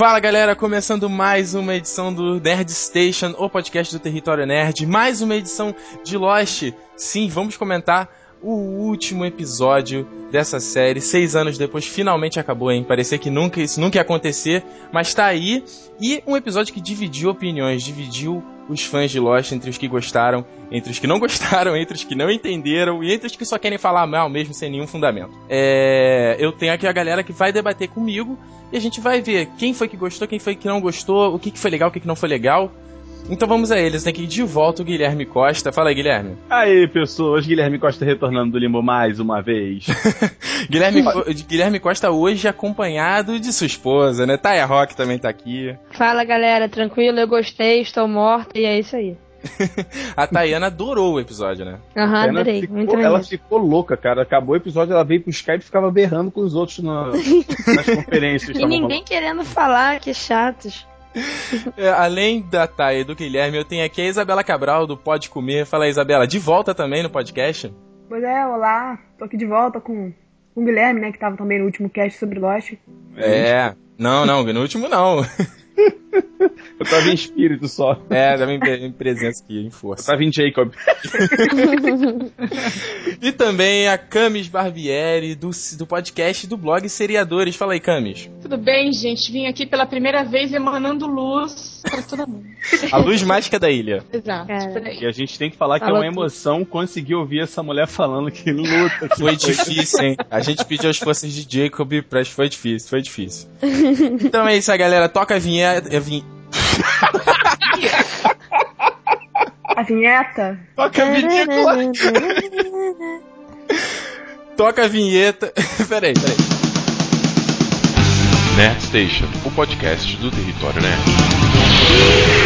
Fala galera, começando mais uma edição do Nerd Station, o podcast do Território Nerd, mais uma edição de Lost. Sim, vamos comentar o último episódio dessa série. Seis anos depois, finalmente acabou, hein? Parecia que nunca isso nunca ia acontecer, mas tá aí. E um episódio que dividiu opiniões, dividiu os fãs de Lost entre os que gostaram, entre os que não gostaram, entre os que não entenderam e entre os que só querem falar mal mesmo sem nenhum fundamento. É, eu tenho aqui a galera que vai debater comigo e a gente vai ver quem foi que gostou, quem foi que não gostou, o que, que foi legal, o que, que não foi legal. Então vamos a eles, tem que ir de volta o Guilherme Costa. Fala aí, Guilherme. Aí, pessoas, Guilherme Costa retornando do limbo mais uma vez. Guilherme, Guilherme Costa hoje acompanhado de sua esposa, né? Taya Rock também tá aqui. Fala, galera, tranquilo, eu gostei, estou morta e é isso aí. a Tayana adorou o episódio, né? Aham, uhum, adorei. Ficou, muito ela ficou louca, cara. Acabou o episódio, ela veio pro Skype e ficava berrando com os outros na, nas conferências. e ninguém falando. querendo falar, que chatos. É, além da Thay e do Guilherme, eu tenho aqui a Isabela Cabral do Pode Comer. Fala aí, Isabela, de volta também no podcast? Pois é, olá. Tô aqui de volta com, com o Guilherme, né, que tava também no último cast sobre Lost. É, não, não, no último não. Eu tava em espírito só. É, tava em, em presença aqui, em força. Eu tava em Jacob. e também a Camis Barbieri, do, do podcast do blog Seriadores. Fala aí, Camis. Tudo bem, gente? Vim aqui pela primeira vez emanando luz pra todo mundo. A luz mágica da ilha. Exato. É. E a gente tem que falar que é uma emoção conseguir ouvir essa mulher falando que luta. Que foi difícil, hein? A gente pediu as forças de Jacob, pra foi difícil, foi difícil. Então é isso aí, galera. Toca a vinheta. A vinheta a vinheta? Toca a vinheta. Toca a vinheta. peraí, peraí. Nerd Station, o podcast do Território Nerd.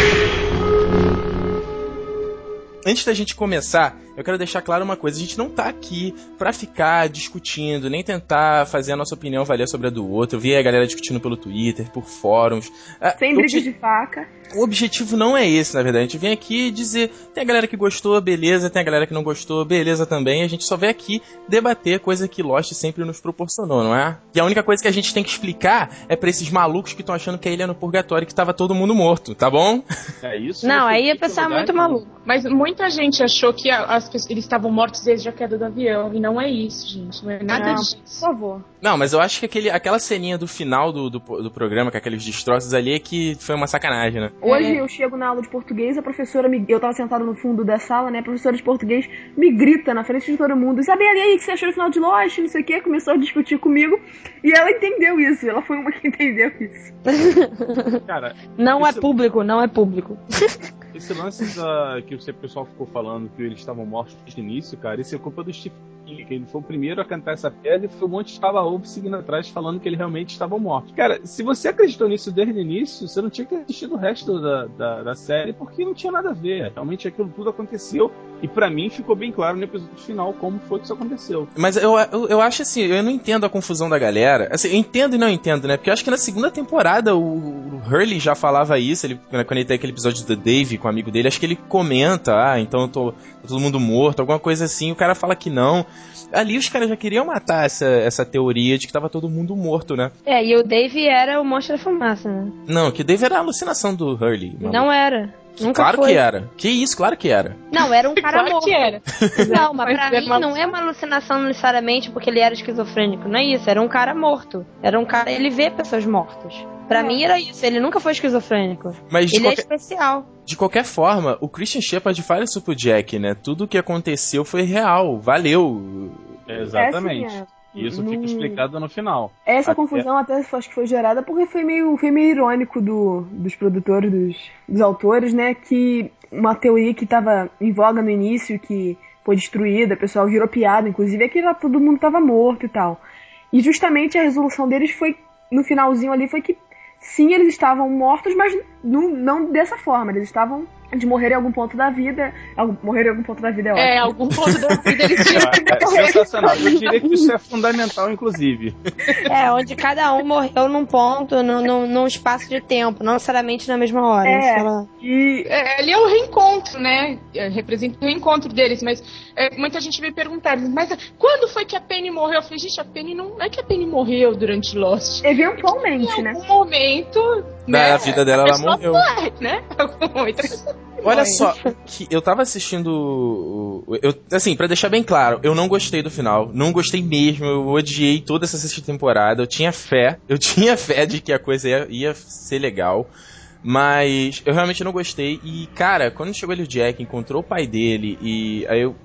Antes da gente começar, eu quero deixar claro uma coisa: a gente não tá aqui para ficar discutindo, nem tentar fazer a nossa opinião valer sobre a do outro. Eu vi a galera discutindo pelo Twitter, por fóruns. Ah, Sem briga de faca. O objetivo não é esse, na verdade. A gente vem aqui dizer: tem a galera que gostou, beleza, tem a galera que não gostou, beleza também. A gente só vem aqui debater coisa que Lost sempre nos proporcionou, não é? E a única coisa que a gente tem que explicar é pra esses malucos que estão achando que a ilha é no purgatório que tava todo mundo morto, tá bom? É isso? Não, aí é pensar muito maluco. Mas muita gente achou que as pessoas, eles estavam mortos desde a queda do avião. E não é isso, gente. Não é nada não, disso. Por favor. Não, mas eu acho que aquele, aquela ceninha do final do, do, do, programa, com aqueles destroços ali, é que foi uma sacanagem, né? Hoje é. eu chego na aula de português, a professora me. Eu tava sentado no fundo da sala, né? A professora de português me grita na frente de todo mundo. Isabela, e aí, o que você achou no final de Lost? Não sei o quê. Começou a discutir comigo. E ela entendeu isso. Ela foi uma que entendeu isso. Cara. Não é público, não é público. Esse lance da, que o pessoal ficou falando que eles estavam mortos desde o início, cara, isso é culpa do King, que ele foi o primeiro a cantar essa pedra e foi um monte de ovo seguindo atrás falando que ele realmente estava morto. Cara, se você acreditou nisso desde o início, você não tinha que assistir o resto da, da, da série porque não tinha nada a ver. Realmente aquilo tudo aconteceu e para mim ficou bem claro no episódio final como foi que isso aconteceu. Mas eu, eu, eu, acho assim, eu não entendo a confusão da galera. Assim, eu entendo e não entendo, né? Porque eu acho que na segunda temporada o, o Hurley já falava isso, ele, quando ele tem aquele episódio do Dave com o amigo dele, acho que ele comenta, ah, então eu tô, tô todo mundo morto, alguma coisa assim, o cara fala que não. Ali os caras já queriam matar essa, essa teoria de que tava todo mundo morto, né? É, e o Dave era o monstro da fumaça, né? Não, que o Dave era a alucinação do Hurley. Maluco. Não era. Nunca claro foi. que era. Que isso, claro que era. Não, era um cara claro morto. que era. Não, mas pra mim não é uma alucinação necessariamente porque ele era esquizofrênico. Não é isso, era um cara morto. Era um cara. Ele vê pessoas mortas. Pra mim era isso, ele nunca foi esquizofrênico. Mas ele é qualquer... é especial. De qualquer forma, o Christian Shepard fala isso pro Jack, né? Tudo o que aconteceu foi real, valeu. Exatamente. É, isso fica explicado no final. Essa até... confusão até acho que foi gerada porque foi meio, foi meio irônico do, dos produtores, dos, dos autores, né? Que uma teoria que estava em voga no início, que foi destruída, o pessoal virou piada, inclusive, é que todo mundo estava morto e tal. E justamente a resolução deles foi, no finalzinho ali, foi que sim, eles estavam mortos, mas não, não dessa forma, eles estavam de morrer em algum ponto da vida. Algum, morrer em algum ponto da vida é ótimo. É, algum ponto da vida eles tinham que É morrer. sensacional. Eu diria que isso é fundamental, inclusive. É, onde cada um morreu num ponto, num, num, num espaço de tempo, não necessariamente na mesma hora. É. lá. E É, ali é o reencontro, né? É, Representa o reencontro deles, mas é, muita gente me perguntar, mas é, quando foi que a Penny morreu? Eu falei, gente, a Penny não, não é que a Penny morreu durante Lost. eventualmente, Em né? algum momento. né, Da vida dela, ela morreu. Morre, né? Algum momento a pessoa Olha morre. só, que eu tava assistindo. Eu, assim, pra deixar bem claro, eu não gostei do final. Não gostei mesmo. Eu odiei toda essa sexta temporada. Eu tinha fé. Eu tinha fé de que a coisa ia, ia ser legal. Mas eu realmente não gostei. E, cara, quando chegou ali o Jack, encontrou o pai dele, e aí eu.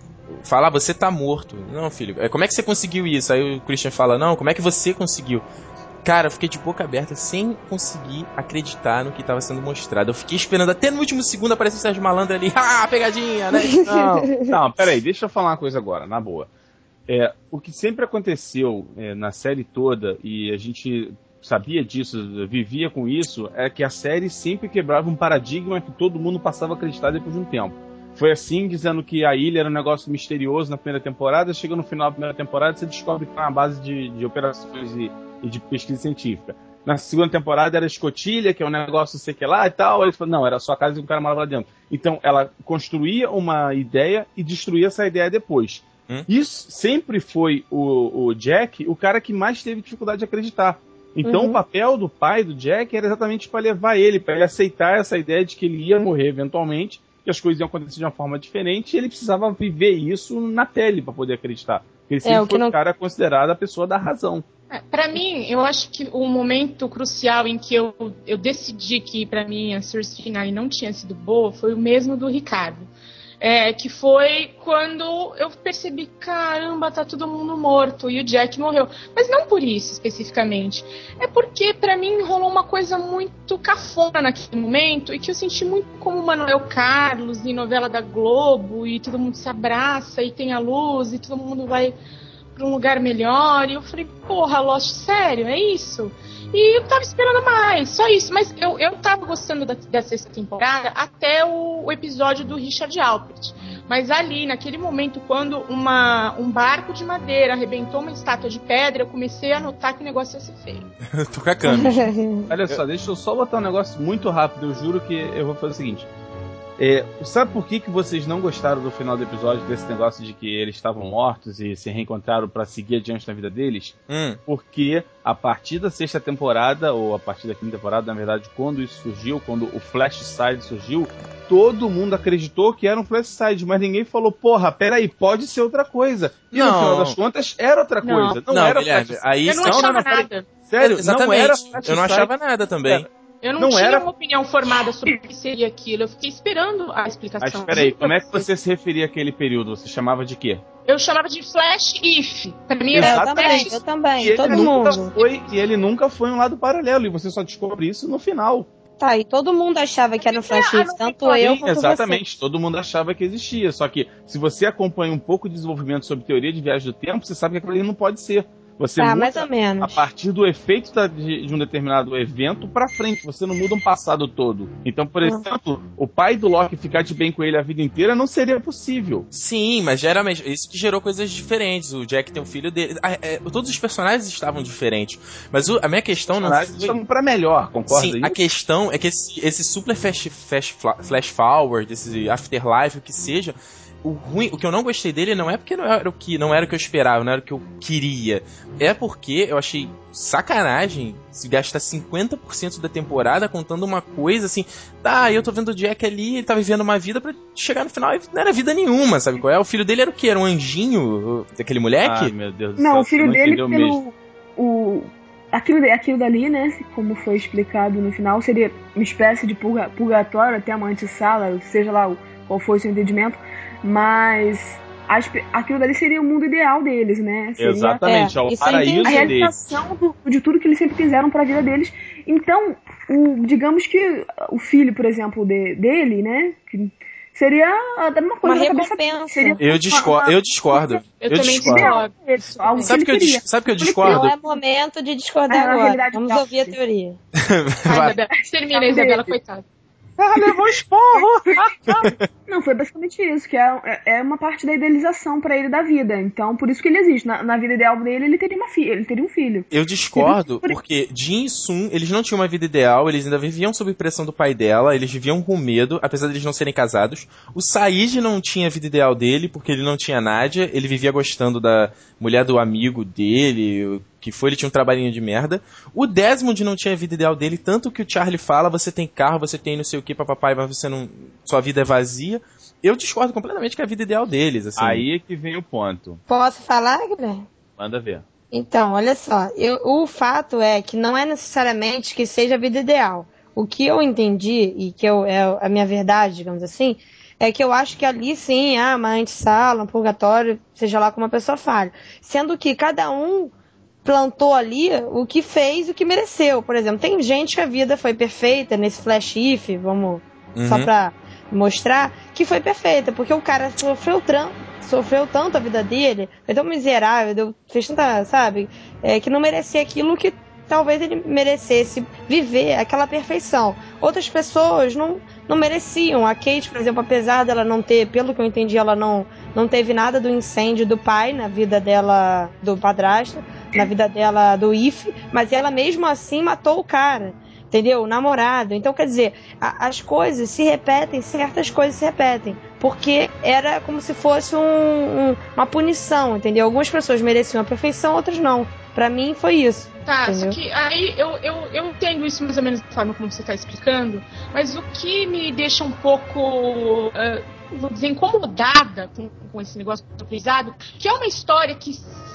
Fala, ah, você tá morto. Não, filho, é, como é que você conseguiu isso? Aí o Christian fala, não, como é que você conseguiu? Cara, eu fiquei de boca aberta sem conseguir acreditar no que estava sendo mostrado. Eu fiquei esperando até no último segundo aparecer o Sérgio Malandro ali. Ah, pegadinha, né? Não. Não, peraí, deixa eu falar uma coisa agora, na boa. É, o que sempre aconteceu é, na série toda, e a gente sabia disso, vivia com isso, é que a série sempre quebrava um paradigma que todo mundo passava a acreditar depois de um tempo. Foi assim, dizendo que a ilha era um negócio misterioso na primeira temporada, chega no final da primeira temporada você descobre que é uma base de, de operações e, e de pesquisa científica. Na segunda temporada era escotilha, que é um negócio sei que lá e tal. Aí eles falaram, não, era só a casa e um cara morava lá dentro. Então ela construía uma ideia e destruía essa ideia depois. Hum. Isso sempre foi o, o Jack o cara que mais teve dificuldade de acreditar. Então Uhum. o papel do pai do Jack era exatamente para levar ele, para ele aceitar essa ideia de que ele ia morrer eventualmente, que as coisas iam acontecer de uma forma diferente, e ele precisava viver isso na pele para poder acreditar. Porque ele sempre É, o que foi não- o cara considerado a pessoa da razão. É, Pra mim, eu acho que o momento crucial em que eu, eu decidi que pra mim a Source Finale não tinha sido boa foi o mesmo do Ricardo. É, que foi quando eu percebi, caramba, tá todo mundo morto e o Jack morreu. Mas não por isso especificamente. É porque pra mim rolou uma coisa muito cafona naquele momento e que eu senti muito como Manuel Carlos em novela da Globo e todo mundo se abraça e tem a luz e todo mundo vai pra um lugar melhor. E eu falei, porra, Lost, sério, é isso? E eu tava esperando mais, só isso. Mas eu, eu tava gostando da, da sexta temporada até o, o episódio do Richard Alpert. Mas ali, naquele momento, quando uma, um barco de madeira arrebentou uma estátua de pedra, eu comecei a notar que o negócio ia ser feio. Tô com a câmera. Olha só, deixa eu só botar um negócio muito rápido. Eu juro que eu vou fazer o seguinte. É, sabe por que, que vocês não gostaram do final do episódio desse negócio de que eles estavam mortos e se reencontraram para seguir adiante na vida deles? Hum, Porque a partir da sexta temporada, ou a partir da quinta temporada, na verdade, quando isso surgiu, quando o Flash Side surgiu, todo mundo acreditou que era um Flash Side, mas ninguém falou, porra, peraí, pode ser outra coisa. E no Não. final das contas, era outra Não. coisa. Não, não, era Guilherme, Flash aí Eu não, achava não, nada. Sério, Exatamente. não era Flash eu não achava nada também. Eu não, Não tinha era- uma opinião formada sobre o que seria aquilo. Eu fiquei esperando a explicação. Mas peraí, como é que você se referia àquele período? Você chamava de quê? Eu chamava de Flash If. Pra mim É, eu era também, Flash eu também, E ele todo nunca mundo. foi, e ele nunca foi um lado paralelo, e você só descobre isso no final. Tá, e todo mundo achava que era um Flash Ah, If, tanto eu quanto exatamente. Todo mundo achava que existia. Só que se você acompanha um pouco de desenvolvimento sobre teoria de viagem do tempo, você sabe que aquilo ali não pode ser. Você. Ah, muda mais ou a menos. partir do efeito da- de, de um determinado evento pra frente. Você não muda um passado todo. Então, por Uhum. exemplo, o pai do Loki ficar de bem com ele a vida inteira não seria possível. Sim, mas geralmente isso que gerou coisas diferentes. O Jack tem um filho dele. Ah, é, todos os personagens estavam diferentes. Mas o- a minha questão não Mas foi. estamos pra melhor, concorda? Sim, a questão é que esse, esse super flash, flash, flash forward, esse afterlife, o que seja, o ruim, o que eu não gostei dele não é porque não era o que não era o que eu esperava, não era o que eu queria. É porque eu achei sacanagem se gastar 50% da temporada contando uma coisa assim, tá, eu tô vendo o Jack ali, ele tá vivendo uma vida pra chegar no final e não era vida nenhuma, sabe qual é? O filho dele era o quê? Era um anjinho daquele moleque? Ah, meu Deus do Não, céu, o filho dele, mesmo. pelo. O, aquilo, aquilo dali, né? Como foi explicado no final, seria uma espécie de purga, purgatório, até uma antessala, seja lá o- qual foi o seu entendimento. Mas a espe- aquilo dali seria o mundo ideal deles, né? Seria Exatamente, é, o isso eu paraíso a deles. realização do- de tudo que eles sempre quiseram para a vida deles. Então, o, digamos que o filho, por exemplo, de- dele, né? que seria a mesma Uma coisa cabeça recompensa. Seria Eu discordo, eu discordo. Eu, Eu também discordo. discordo. Sabe que que eu, ele dis- sabe que eu Não discordo? é momento de discordar É, na agora. realidade, Vamos não. ouvir a teoria. Ai, Isabela, Termina, Isabela, coitada. Ah, levou esporro! Não, foi basicamente isso, que é, é uma parte da idealização para ele da vida. Então, por isso que ele existe. Na, na vida ideal dele, ele teria uma filha, ele teria um filho. Eu discordo, porque Jin e Sun, eles não tinham uma vida ideal, eles ainda viviam sob pressão do pai dela, eles viviam com medo, apesar de eles não serem casados. O Said não tinha a vida ideal dele, porque ele não tinha Nádia, ele vivia gostando da mulher do amigo dele, que foi, ele tinha um trabalhinho de merda. O Desmond não tinha a vida ideal dele, tanto que o Charlie fala, você tem carro, você tem não sei o que pra papai, mas você não. Sua vida é vazia. Eu discordo completamente que é a vida ideal deles, assim. Aí é que vem o ponto. Posso falar, Guilherme? Manda ver. Então, olha só, eu, o fato é que não é necessariamente que seja a vida ideal. O que eu entendi, e que eu, é a minha verdade, digamos assim, é que eu acho que ali sim, ah, uma antessala, um purgatório, seja lá como a pessoa fale. Sendo que cada um plantou ali o que fez, o que mereceu. Por exemplo, tem gente que a vida foi perfeita nesse flash if, vamos Uhum. só pra mostrar, que foi perfeita, porque o cara sofreu, tran- sofreu tanto a vida dele, foi tão miserável, deu, fez tanta, sabe, é, que não merecia aquilo que talvez ele merecesse viver aquela perfeição. Outras pessoas não, não mereciam. A Kate, por exemplo, apesar dela não ter, pelo que eu entendi, ela não, não teve nada do incêndio do pai na vida dela, do padrasto, na vida dela do Ife, mas ela mesmo assim matou o cara. Entendeu? O namorado. Então, quer dizer, a- as coisas se repetem, certas coisas se repetem. Porque era como se fosse um- um- uma punição, entendeu? Algumas pessoas mereciam a perfeição, outras não. Pra mim foi isso. Tá, só Entendeu? que aí eu, eu, eu entendo isso mais ou menos da forma como você está explicando, mas o que me deixa um pouco, dizer, incomodada com, com esse negócio do aprendizado, que é uma história que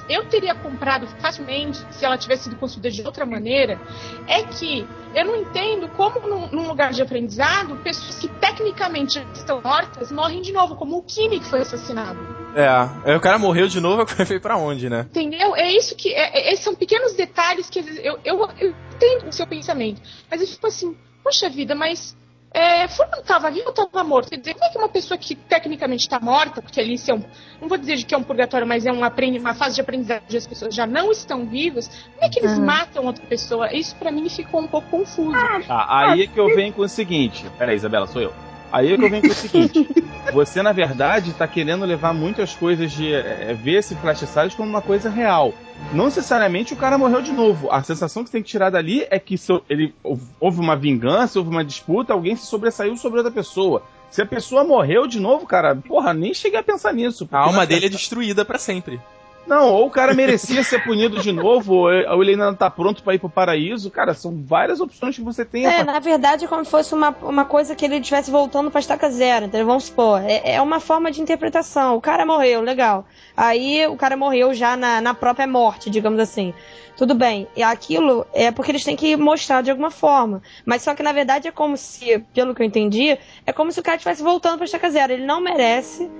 eu teria comprado facilmente se ela tivesse sido construída de outra maneira, é que eu não entendo como num, num lugar de aprendizado, pessoas que tecnicamente estão mortas morrem de novo, como o Kimi que foi assassinado. É, aí o cara morreu de novo, foi pra onde, né? Entendeu? É isso que. É, é- esses são pequenos detalhes que eu, eu, eu entendo o seu pensamento. Mas eu fico assim, poxa vida, mas. É, fulano estava vivo ou estava morto? Quer dizer, como é que uma pessoa que tecnicamente está morta, porque ali é um. Não vou dizer que é um purgatório, mas é um uma fase de aprendizagem, as pessoas já não estão vivas, como é que eles Uhum. matam outra pessoa? Isso pra mim ficou um pouco confuso. Tá, aí é que eu venho com o seguinte. Peraí, Isabela, sou eu. Aí é que eu venho com o seguinte. Você, na verdade, tá querendo levar muitas coisas de. é, ver esse Flash como uma coisa real. Não necessariamente o cara morreu de novo. A sensação que você tem que tirar dali é que ele, houve uma vingança, houve uma disputa, alguém se sobressaiu sobre outra pessoa. Se a pessoa morreu de novo, cara, porra, nem cheguei a pensar nisso. A alma dele é destruída pra sempre. Não, ou o cara merecia ser punido de novo, ou ele ainda não tá pronto pra ir pro paraíso. Cara, são várias opções que você tem. É, partir- na verdade é como se fosse uma, uma coisa que ele estivesse voltando pra estaca zero, entendeu? Vamos supor. É, é uma forma de interpretação. O cara morreu, legal. Aí o cara morreu já na, na própria morte, digamos assim. Tudo bem. E aquilo é porque eles têm que mostrar de alguma forma. Mas só que na verdade é como se, pelo que eu entendi, é como se o cara estivesse voltando pra estaca zero. Ele não merece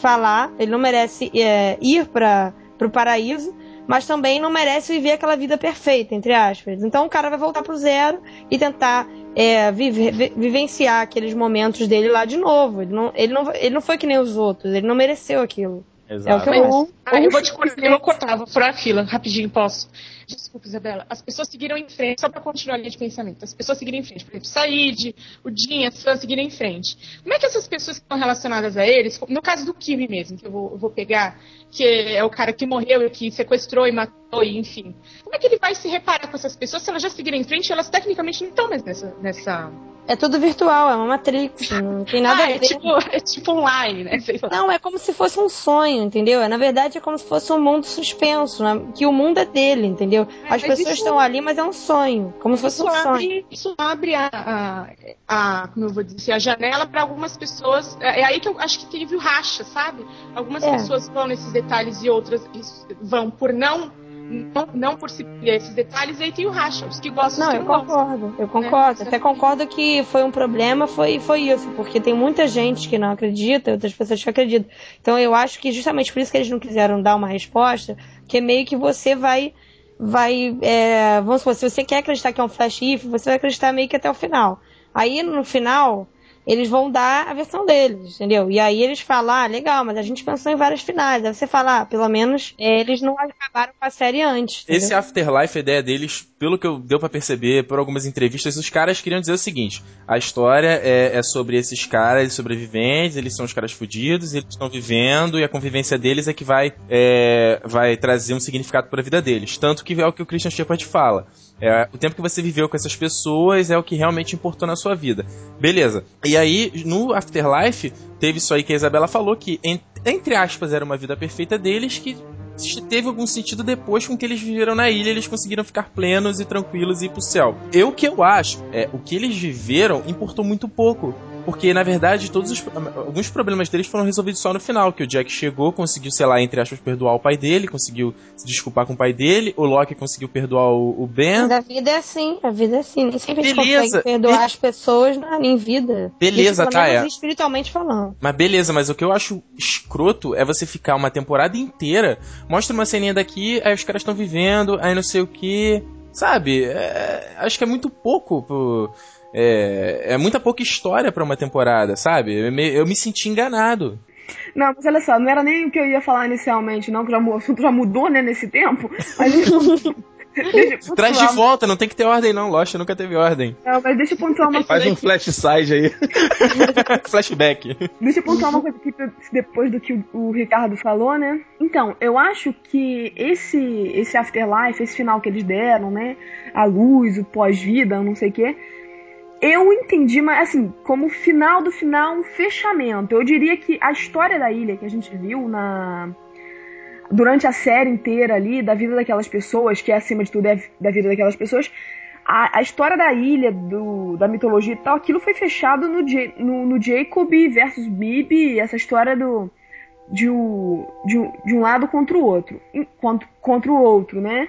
falar, ele não merece é, ir para pro paraíso, mas também não merece viver aquela vida perfeita, entre aspas. Então o cara vai voltar pro zero e tentar é, viver, vi- vivenciar aqueles momentos dele lá de novo. Ele não, ele, não, ele não foi que nem os outros, ele não mereceu aquilo. É o que eu. Ah, eu vou te cortar, eu vou cortar, vou furar a fila, rapidinho, posso? Desculpa, Isabela. As pessoas seguiram em frente, só para continuar a linha de pensamento. As pessoas seguiram em frente. Por exemplo, Said, o Dinho, as pessoas seguiram em frente. Como é que essas pessoas que estão relacionadas a eles, no caso do Kimi mesmo, que eu vou, eu vou pegar, que é o cara que morreu e que sequestrou e matou, e enfim. Como é que ele vai se reparar com essas pessoas se elas já seguiram em frente e elas tecnicamente não estão mais nessa. nessa... É tudo virtual, é uma Matrix, não tem nada ah, a é ver. tipo, é tipo online, né? Não, é como se fosse um sonho, entendeu? Na verdade, é como se fosse um mundo suspenso, né? que o mundo é dele, entendeu? É, As pessoas isso- estão ali, mas é um sonho, como se fosse Isso um sonho. abre, isso abre a, a, a- como eu vou dizer, a janela para algumas pessoas. É é aí que eu acho que teve o racha, sabe? Algumas É. pessoas vão nesses detalhes e outras vão por não, não, não por se pilhar esses detalhes, aí tem o racha, os que gostam, Não, eu concordo, eu concordo. Né? Até concordo que foi um problema, foi, foi isso, porque tem muita gente que não acredita, outras pessoas que acreditam. Então eu acho que justamente por isso que eles não quiseram dar uma resposta, que é meio que você vai. Vai. é, vamos supor, se você quer acreditar que é um flash if, você vai acreditar meio que até o final. Aí no final. Eles vão dar a versão deles, entendeu? E aí eles falam, ah, legal, mas a gente pensou em vários finais. Aí você fala, ah, pelo menos é, eles não acabaram com a série antes. Entendeu? Esse Afterlife, a ideia deles, pelo que eu deu para perceber por algumas entrevistas, os caras queriam dizer o seguinte: a história é, é sobre esses caras sobreviventes, eles são os caras fudidos, eles estão vivendo e a convivência deles é que vai, é, vai trazer um significado para a vida deles. Tanto que é o que o Christian Shepard fala. É, o tempo que você viveu com essas pessoas é o que realmente importou na sua vida. Beleza. E aí, no Afterlife, teve isso aí que a Isabela falou, que, entre aspas, era uma vida perfeita deles, que teve algum sentido depois com que eles viveram na ilha, eles conseguiram ficar plenos e tranquilos e ir pro céu. Eu que eu acho, é, o que eles viveram importou muito pouco. Porque, na verdade, todos os, alguns problemas deles foram resolvidos só no final. Que o Jack chegou, conseguiu, sei lá, entre aspas, perdoar o pai dele, conseguiu se desculpar com o pai dele, o Loki conseguiu perdoar o, o Ben. Mas a vida é assim, a vida é assim. Nem sempre beleza, a gente consegue perdoar be... as pessoas na, em vida. Beleza, tá, é. espiritualmente falando. Mas beleza, mas o que eu acho escroto é você ficar uma temporada inteira, mostra uma ceninha daqui, aí os caras estão vivendo, aí não sei o que. Sabe? É, acho que é muito pouco pro é, é muita pouca história para uma temporada, sabe? Eu me, eu me senti enganado. Não, mas olha só, não era nem o que eu ia falar inicialmente, não, que já, o assunto já mudou, né, nesse tempo. Mas Traz de volta, não tem que ter ordem não, Lost nunca teve ordem. Não, mas deixa eu pontuar uma Faz coisa. Faz um flash side aí. Flashback. Deixa eu pontuar uma coisa aqui depois do que o, o, Ricardo falou, né? Então, eu acho que esse, esse afterlife, esse final que eles deram, né? A luz, o pós-vida, não sei o quê eu entendi, mas assim, como final do final, um fechamento. Eu diria que a história da ilha que a gente viu na durante a série inteira ali, da vida daquelas pessoas, que é acima de tudo é da vida daquelas pessoas, a, a história da ilha, do, da mitologia e tal, aquilo foi fechado no, no, no Jacob versus Bibi, essa história do de, o, de, de um lado contra o outro, contra, contra o outro, né?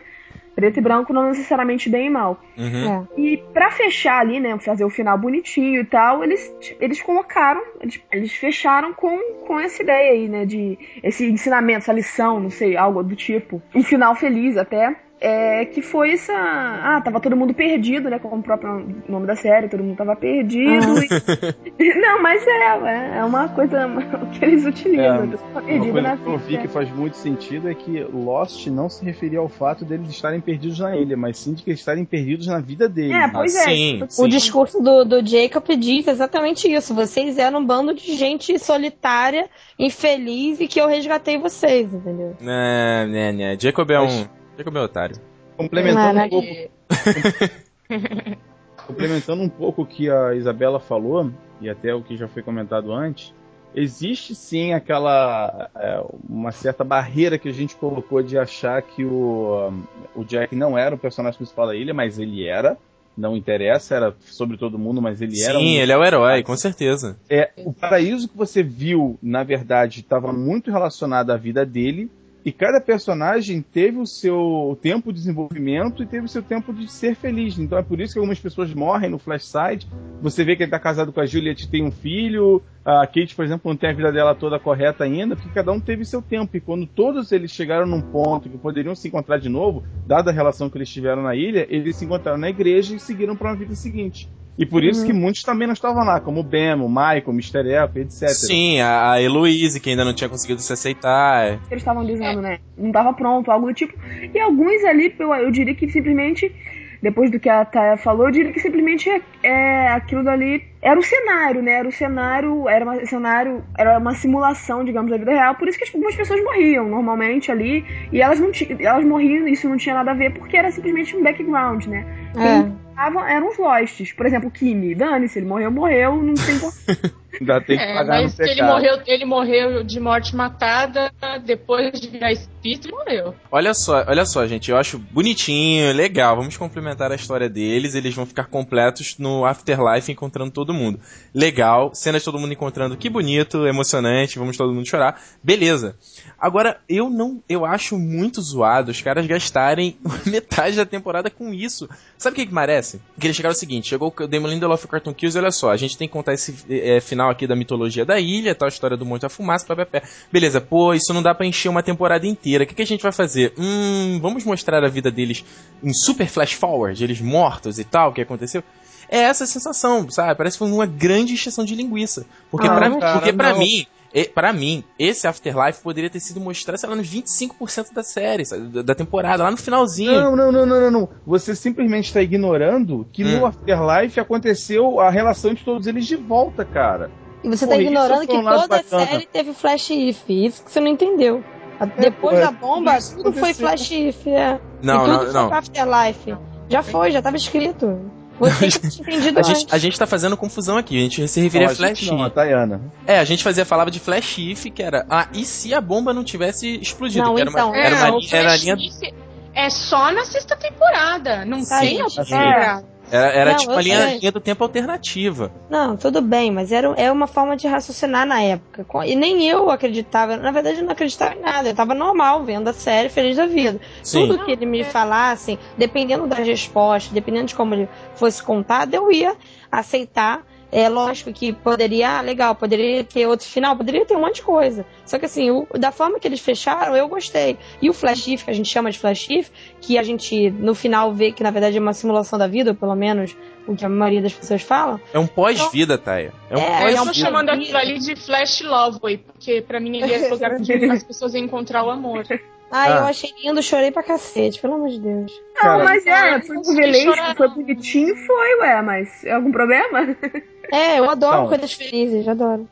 Preto e branco não necessariamente bem e mal. Uhum. É. E para fechar ali, né, fazer o final bonitinho e tal, eles, eles colocaram, eles, eles, fecharam com, com essa ideia aí, né, de esse ensinamento, essa lição, não sei, algo do tipo. Um final feliz até é, que foi essa. Ah, tava todo mundo perdido, né? Como o próprio nome da série, todo mundo tava perdido. Ah. E... Não, mas é, é, é uma coisa que eles utilizam. É, perdido uma coisa que eu vi que faz muito sentido é que Lost não se referia ao fato deles estarem perdidos na ilha, mas sim de que eles estarem perdidos na vida deles. É, pois ah, é. Sim, o sim. discurso do, do Jacob diz exatamente isso. Vocês eram um bando de gente solitária, infeliz e que eu resgatei vocês, entendeu? É, né, né. Jacob é um Fica meu otário. Complementando um pouco. complementando um pouco o que a Isabela falou, e até o que já foi comentado antes, existe sim aquela é, uma certa barreira que a gente colocou de achar que o, o Jack não era o personagem principal da ilha, mas ele era. Não interessa, era sobre todo mundo, mas ele sim, era. Sim, um... ele é o herói, com certeza. É, o paraíso que você viu, na verdade, estava muito relacionado à vida dele, e cada personagem teve o seu tempo de desenvolvimento e teve o seu tempo de ser feliz. Então é por isso que algumas pessoas morrem no Flash Side. Você vê que ele tá casado com a Juliet tem um filho. A Kate, por exemplo, não tem a vida dela toda correta ainda, porque cada um teve seu tempo. E quando todos eles chegaram num ponto que poderiam se encontrar de novo, dada a relação que eles tiveram na ilha, eles se encontraram na igreja e seguiram para uma vida seguinte. E por isso uhum. que muitos também não estavam lá, como o Ben, o Michael, o Mr. Elf, etc. Sim, a, a Heloise, que ainda não tinha conseguido se aceitar. Eles estavam dizendo, né? Não estava pronto, algo do tipo. E alguns ali, eu, eu diria que simplesmente depois do que a Taya falou, eu diria que simplesmente é, é, aquilo dali era o cenário, né? Era o cenário, era uma cenário, era uma simulação, digamos, da vida real. Por isso que algumas pessoas morriam normalmente ali e elas não elas morriam, isso não tinha nada a ver porque era simplesmente um background, né? É eram os Losts. Por exemplo, o Kimi, dane-se, ele morreu, morreu, não tem Ainda tem que é, pagar mas ele morreu, ele morreu de morte matada depois de virar espírito e morreu. Olha só, olha só, gente, eu acho bonitinho, legal. Vamos complementar a história deles, eles vão ficar completos no Afterlife encontrando todo mundo. Legal, cenas de todo mundo encontrando, que bonito, emocionante, vamos todo mundo chorar. Beleza. Agora, eu não, eu acho muito zoado os caras gastarem metade da temporada com isso. Sabe o que que merece? Que eles chegaram o seguinte, chegou o Damon Lindelof e o Cartoon Kills, olha só, a gente tem que contar esse é, final aqui da mitologia da ilha, tal história do Monte da Fumaça, papapé. Beleza, pô, isso não dá pra encher uma temporada inteira. O que, que a gente vai fazer? Hum, vamos mostrar a vida deles em super flash forward, eles mortos e tal, o que aconteceu? é essa a sensação, sabe? Parece que foi uma grande extensão de linguiça. Porque Ah, não. mim, pra mim, esse Afterlife poderia ter sido mostrado, sei lá, nos 25% da série, sabe? da, da temporada, lá no finalzinho. Não, não, não, não, não, não. Você simplesmente está ignorando que Hum. no Afterlife aconteceu a relação de todos eles de volta, cara. E você tá isso ignorando foi um que lado toda a bacana. série teve flash if. Isso que você não entendeu. A- Depois pô, da bomba, tudo foi aconteceu. flash if. É. Não, e tudo não, foi não. Afterlife. Já foi, já tava escrito. Você que tinha entendido A gente, a gente tá fazendo confusão aqui, a gente se referia Não, a Flash não, a If. Tayana. É, a gente fazia, falava de Flash If, que era. Ah, e se a bomba não tivesse explodido? Não, que era então, uma, era uma, É, o li- era a Flash linha. If é só na sexta temporada. Não Tá, tem outra é. Era, era Não, tipo a linha, linha do tempo alternativa. Não, tudo bem, mas era, é uma forma de raciocinar na época. E nem eu acreditava, na verdade eu não acreditava em nada. Eu tava normal vendo a série, feliz da vida. Sim. Tudo que ele me falasse, dependendo das respostas, dependendo de como ele fosse contado, eu ia aceitar. É lógico que poderia, ah, legal, poderia ter outro final, poderia ter um monte de coisa. Só que assim, o- da forma que eles fecharam, eu gostei. E o Flash If, que a gente chama de Flash If, que a gente no final vê que na verdade é uma simulação da vida, ou pelo menos o que a maioria das pessoas falam. É um pós-vida, Taia. É um É, Eu é um tô pós-vida. chamando aquilo ali de Flash Loveway, porque pra mim ele é o lugar onde as pessoas iam encontrar o amor. Ah, eu achei lindo, chorei pra cacete, pelo amor de Deus. Não, Cara, mas é, foi não chorar, foi não. bonitinho, foi, ué, mas é algum problema? É, eu adoro Então. coisas felizes, adoro.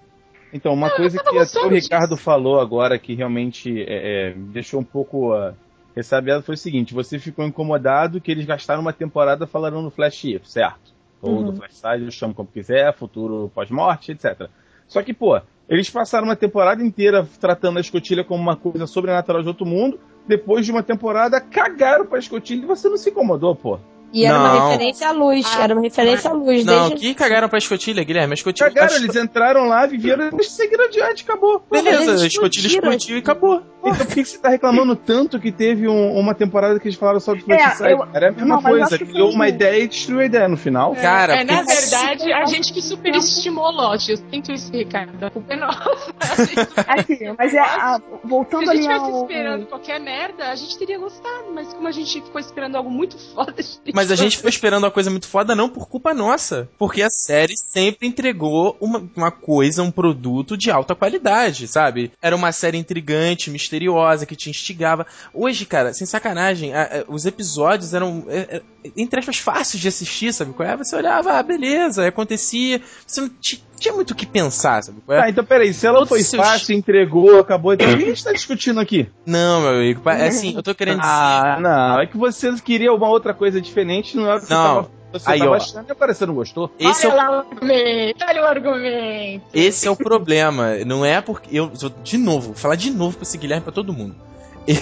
Então, uma coisa tava que até o Ricardo disso. falou agora que realmente é, é, deixou um pouco uh, ressabiado foi o seguinte: você ficou incomodado que eles gastaram uma temporada falando no Flash If, certo? Ou do Flash Side, chama como quiser, futuro pós-morte, etc. Só que, pô, eles passaram uma temporada inteira tratando a escotilha como uma coisa sobrenatural de outro mundo. Depois de uma temporada, cagaram pra escotilha e você não se incomodou, pô. E era Não. uma referência à luz, Ah, era uma referência à luz. Não, desde... que cagaram pra escotilha, Guilherme. A escotilha. Cagaram, eles entraram lá, viveram, depois seguiram adiante, acabou. Beleza, a escotilha explodiu e acabou. Então por que, que você tá reclamando tanto que teve um- uma temporada que eles falaram só do Flash É, Side? eu- Era a mesma não, coisa, criou um- uma ideia e destruiu a ideia no final. Cara, é, na verdade, a gente que superestimou Lost. Eu sinto isso, Ricardo. A culpa é nossa. A gente- Aqui, mas é, a- Se voltando a gente ali tivesse ao... esperando qualquer merda, a gente teria gostado. Mas como a gente ficou esperando algo muito foda, a gente Mas a gente foi esperando uma coisa muito foda, não por culpa nossa. Porque a série sempre entregou uma, uma coisa, um produto de alta qualidade, sabe? Era uma série intrigante, misteriosa, que te instigava. Hoje, cara, sem sacanagem, a- a- os episódios eram, é, é, entre aspas, fáceis de assistir, sabe? qual é? Você olhava, ah, beleza, acontecia. Você não ti- tinha muito o que pensar, sabe? Tá, então peraí, se ela Todos foi seus- fácil, entregou, acabou, então o que a gente tá discutindo aqui? Não, meu amigo, é assim, eu tô querendo dizer. Ah, não, é que você queria uma outra coisa diferente, não era o que você Não. tava, você Aí, tava ó. achando e você não gostou. Esse é olha o lá o argumento, olha o argumento. Esse é o problema. Não é porque. Eu, de novo, vou falar de novo pra esse Guilherme pra todo mundo.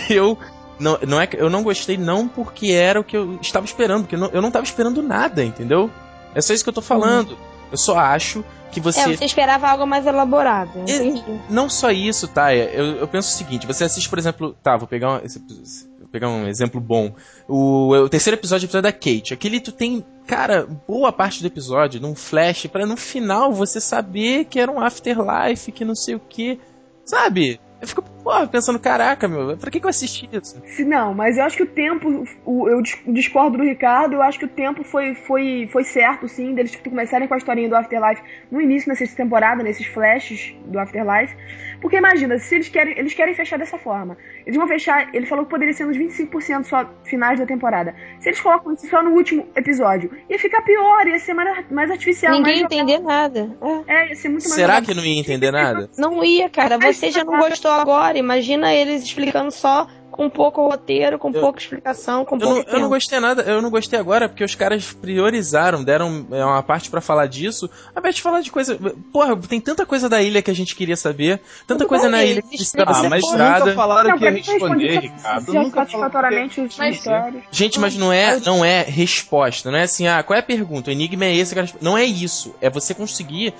Eu. Não, não é que eu não gostei, não porque era o que eu estava esperando, porque eu não, eu não tava esperando nada, entendeu? É só isso que eu tô falando. Eu só acho que É, você. você esperava algo mais elaborado. É, entendi. Não só isso, Taia. Eu, eu penso o seguinte: você assiste, por exemplo. Tá, vou pegar um, esse- vou pegar um exemplo bom. O, o terceiro episódio, o episódio da Kate. Aquele tu tem, cara, boa parte do episódio, num flash, pra no final você saber que era um afterlife, que não sei o que. Sabe? Eu fico, porra, pensando, caraca, meu, pra que, que eu assisti isso? Não, mas eu acho que o tempo, o- eu dis- discordo do Ricardo, eu acho que o tempo foi, foi, foi certo, sim, deles começarem com a historinha do Afterlife no início dessa temporada, nesses flashes do Afterlife. Porque imagina, se eles querem, eles querem fechar dessa forma. Eles vão fechar, ele falou que poderia ser uns 25% só finais da temporada. Se eles colocam isso só no último episódio, ia ficar pior, ia ser mais, mais artificial, Ninguém ia entender nada. É. É, ia ser muito mais Será que não ia entender nada? Não ia, cara. Você já não gostou agora. Imagina eles explicando só com pouco roteiro, com Eu- pouca explicação, com Eu pouco não, eu não tempo. gostei nada, eu não gostei agora porque os caras priorizaram, deram é, uma parte pra falar disso, ao invés de falar de coisa. Porra, tem tanta coisa da ilha que a gente queria saber, tanta Tudo coisa bem, na ilha que precisava Ah, ser mas mostrada. nunca falaram Não, que ia responder, Ricardo. Nunca satisfatoriamente os Mas- mistérios. Gente, mas não é, não é resposta, não é assim, ah, qual é a pergunta? O enigma é esse, cara. Não é isso. É você conseguir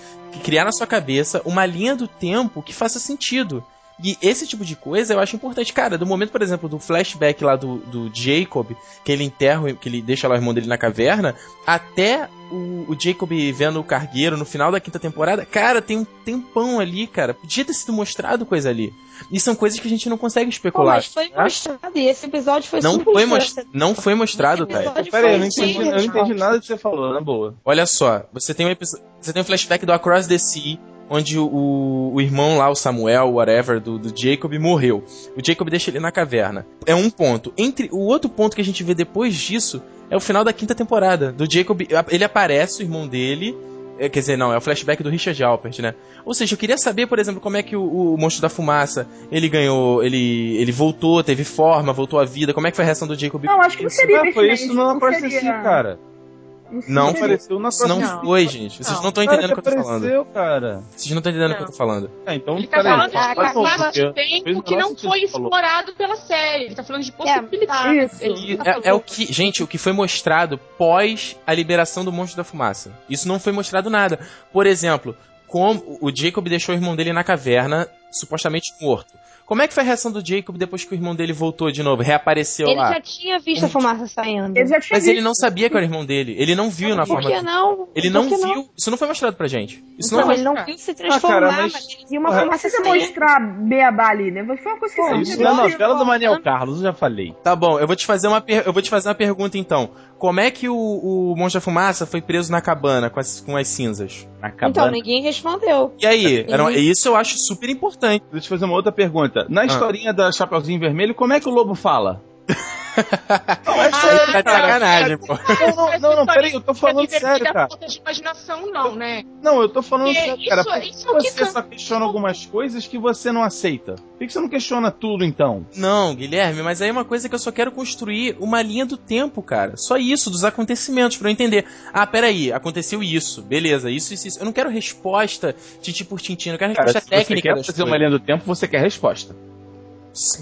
criar na sua cabeça uma linha do tempo que faça sentido. E esse tipo de coisa eu acho importante. Cara, do momento, por exemplo, do flashback lá do, do Jacob, que ele enterra, que ele deixa lá o irmão dele na caverna, até o, o Jacob vendo o cargueiro no final da quinta temporada, cara, tem um tempão ali, cara. Podia ter sido mostrado coisa ali. E são coisas que a gente não consegue especular. Pô, mas foi tá? mostrado e esse episódio foi não super foi, mostrado. não foi mostrado, Thay. episódio Pera aí, eu não entendi, eu não entendi nada que você falou, na boa. Olha só, você tem um, episo- você tem um flashback do Across the Sea, onde o, o irmão lá, o Samuel, whatever, do, do Jacob, morreu. O Jacob deixa ele na caverna. É um ponto. Entre o outro ponto que a gente vê depois disso é o final da quinta temporada. Do Jacob, ele aparece, o irmão dele. é, Quer dizer, não, é o flashback do Richard Alpert, né? Ou seja, eu queria saber, por exemplo, como é que o, o Monstro da Fumaça, ele ganhou, ele, ele voltou, teve forma, voltou à vida, como é que foi a reação do Jacob? Não, acho que não seria Ah, foi isso Across the seria- Sea, cara. Não apareceu na não Não. foi, gente. Vocês Não. estão entendendo o que eu tô falando. cara. Vocês não estão entendendo o que eu tô falando. É, então, Ele tá falando de porque de tempo que não foi explorado pela série. Ele tá falando de possibilidades. isso. Ele E tá é, é o que, gente, o que foi mostrado pós a liberação do Monstro da Fumaça. Isso não foi mostrado nada. Por exemplo, como o Jacob deixou o irmão dele na caverna, supostamente morto. Como é que foi a reação do Jacob depois que o irmão dele voltou de novo, reapareceu Ele lá? já tinha visto a fumaça saindo. Ele já tinha Mas visto. ele não sabia que era o irmão dele. Ele não viu na Por forma. que não? Ele Por não viu. Isso não foi mostrado pra gente. Isso Não, não, ele não viu se transformar, Ah, cara, mas- mas... ele viu uma Porra, fumaça saindo. mostrar Beabá ali, né? Foi uma coisa que É você isso viu. na novela do Maniel Carlos, eu já falei. Tá bom, eu vou te fazer uma, per- eu vou te fazer uma pergunta então. Como é que o, o Monstro da Fumaça foi preso na cabana com as, com as cinzas? Na Então, cabana. ninguém respondeu. E aí? Era uma- isso eu acho super importante. Deixa eu fazer uma outra pergunta. Na historinha da Chapeuzinho Vermelho, como é que o lobo fala? Não, é Aí sério, tá de sacanagem, pô. Não, não, não, peraí, eu tô falando Divertida, sério, cara. falta de imaginação, não, né? Não, eu tô falando Porque sério, cara. isso- Por que é o que você só questiona algumas coisas que você não aceita? Por que você não questiona tudo, então? Não, Guilherme, mas aí é uma coisa que eu só quero construir uma linha do tempo, cara. Só isso, dos acontecimentos, pra eu entender. Ah, peraí, aconteceu isso, beleza, isso, isso, isso. Eu não quero resposta tintim por tintim, eu não quero Cara, resposta se você técnica quer das fazer uma coisas. linha do tempo, você quer resposta.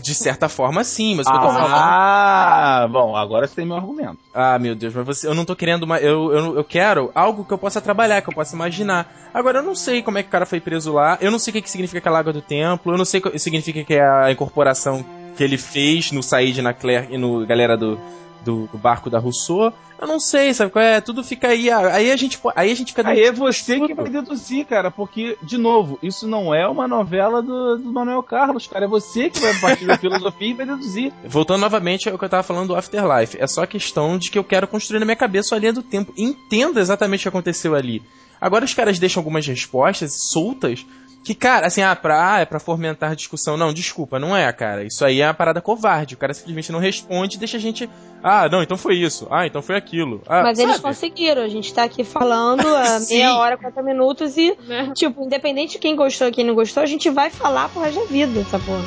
De certa forma, sim, mas o que eu tô falando... Ah, bom, agora você tem meu argumento. Ah, meu Deus, mas você, eu não tô querendo uma. Eu, eu, eu quero algo que eu possa trabalhar, que eu possa imaginar. Agora, eu não sei como é que o cara foi preso lá, eu não sei o que, que significa aquela água do templo, eu não sei o que significa que é a incorporação que ele fez no Said, na Claire e no galera do, do, do barco da Rousseau. Eu não sei, sabe qual é? Tudo fica aí. ah, Aí a gente, aí a gente fica. Aí é você que Tudo. vai deduzir, cara, porque, de novo, isso não é uma novela do, do Manuel Carlos, cara. É você que vai partir da filosofia e vai deduzir. Voltando novamente ao que eu tava falando do Afterlife. É só questão de que eu quero construir na minha cabeça a linha do tempo. Entenda exatamente o que aconteceu ali. Agora os caras deixam algumas respostas soltas que, cara, assim, ah, pra, ah, é pra fomentar a discussão. Não, desculpa, não é, cara. Isso aí é uma parada covarde. O cara simplesmente não responde e deixa a gente. Ah, não, então foi isso. Ah, então foi aquilo. Ah, Mas eles sabe? conseguiram. A gente tá aqui falando há Sim. meia hora, 40 minutos e, Né? tipo, independente de quem gostou e quem não gostou, a gente vai falar pro resto da vida, essa porra.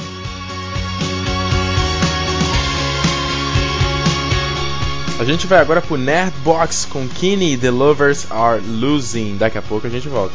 A gente vai agora pro Nerdbox com Kenny The Lovers Are Losing. Daqui a pouco a gente volta.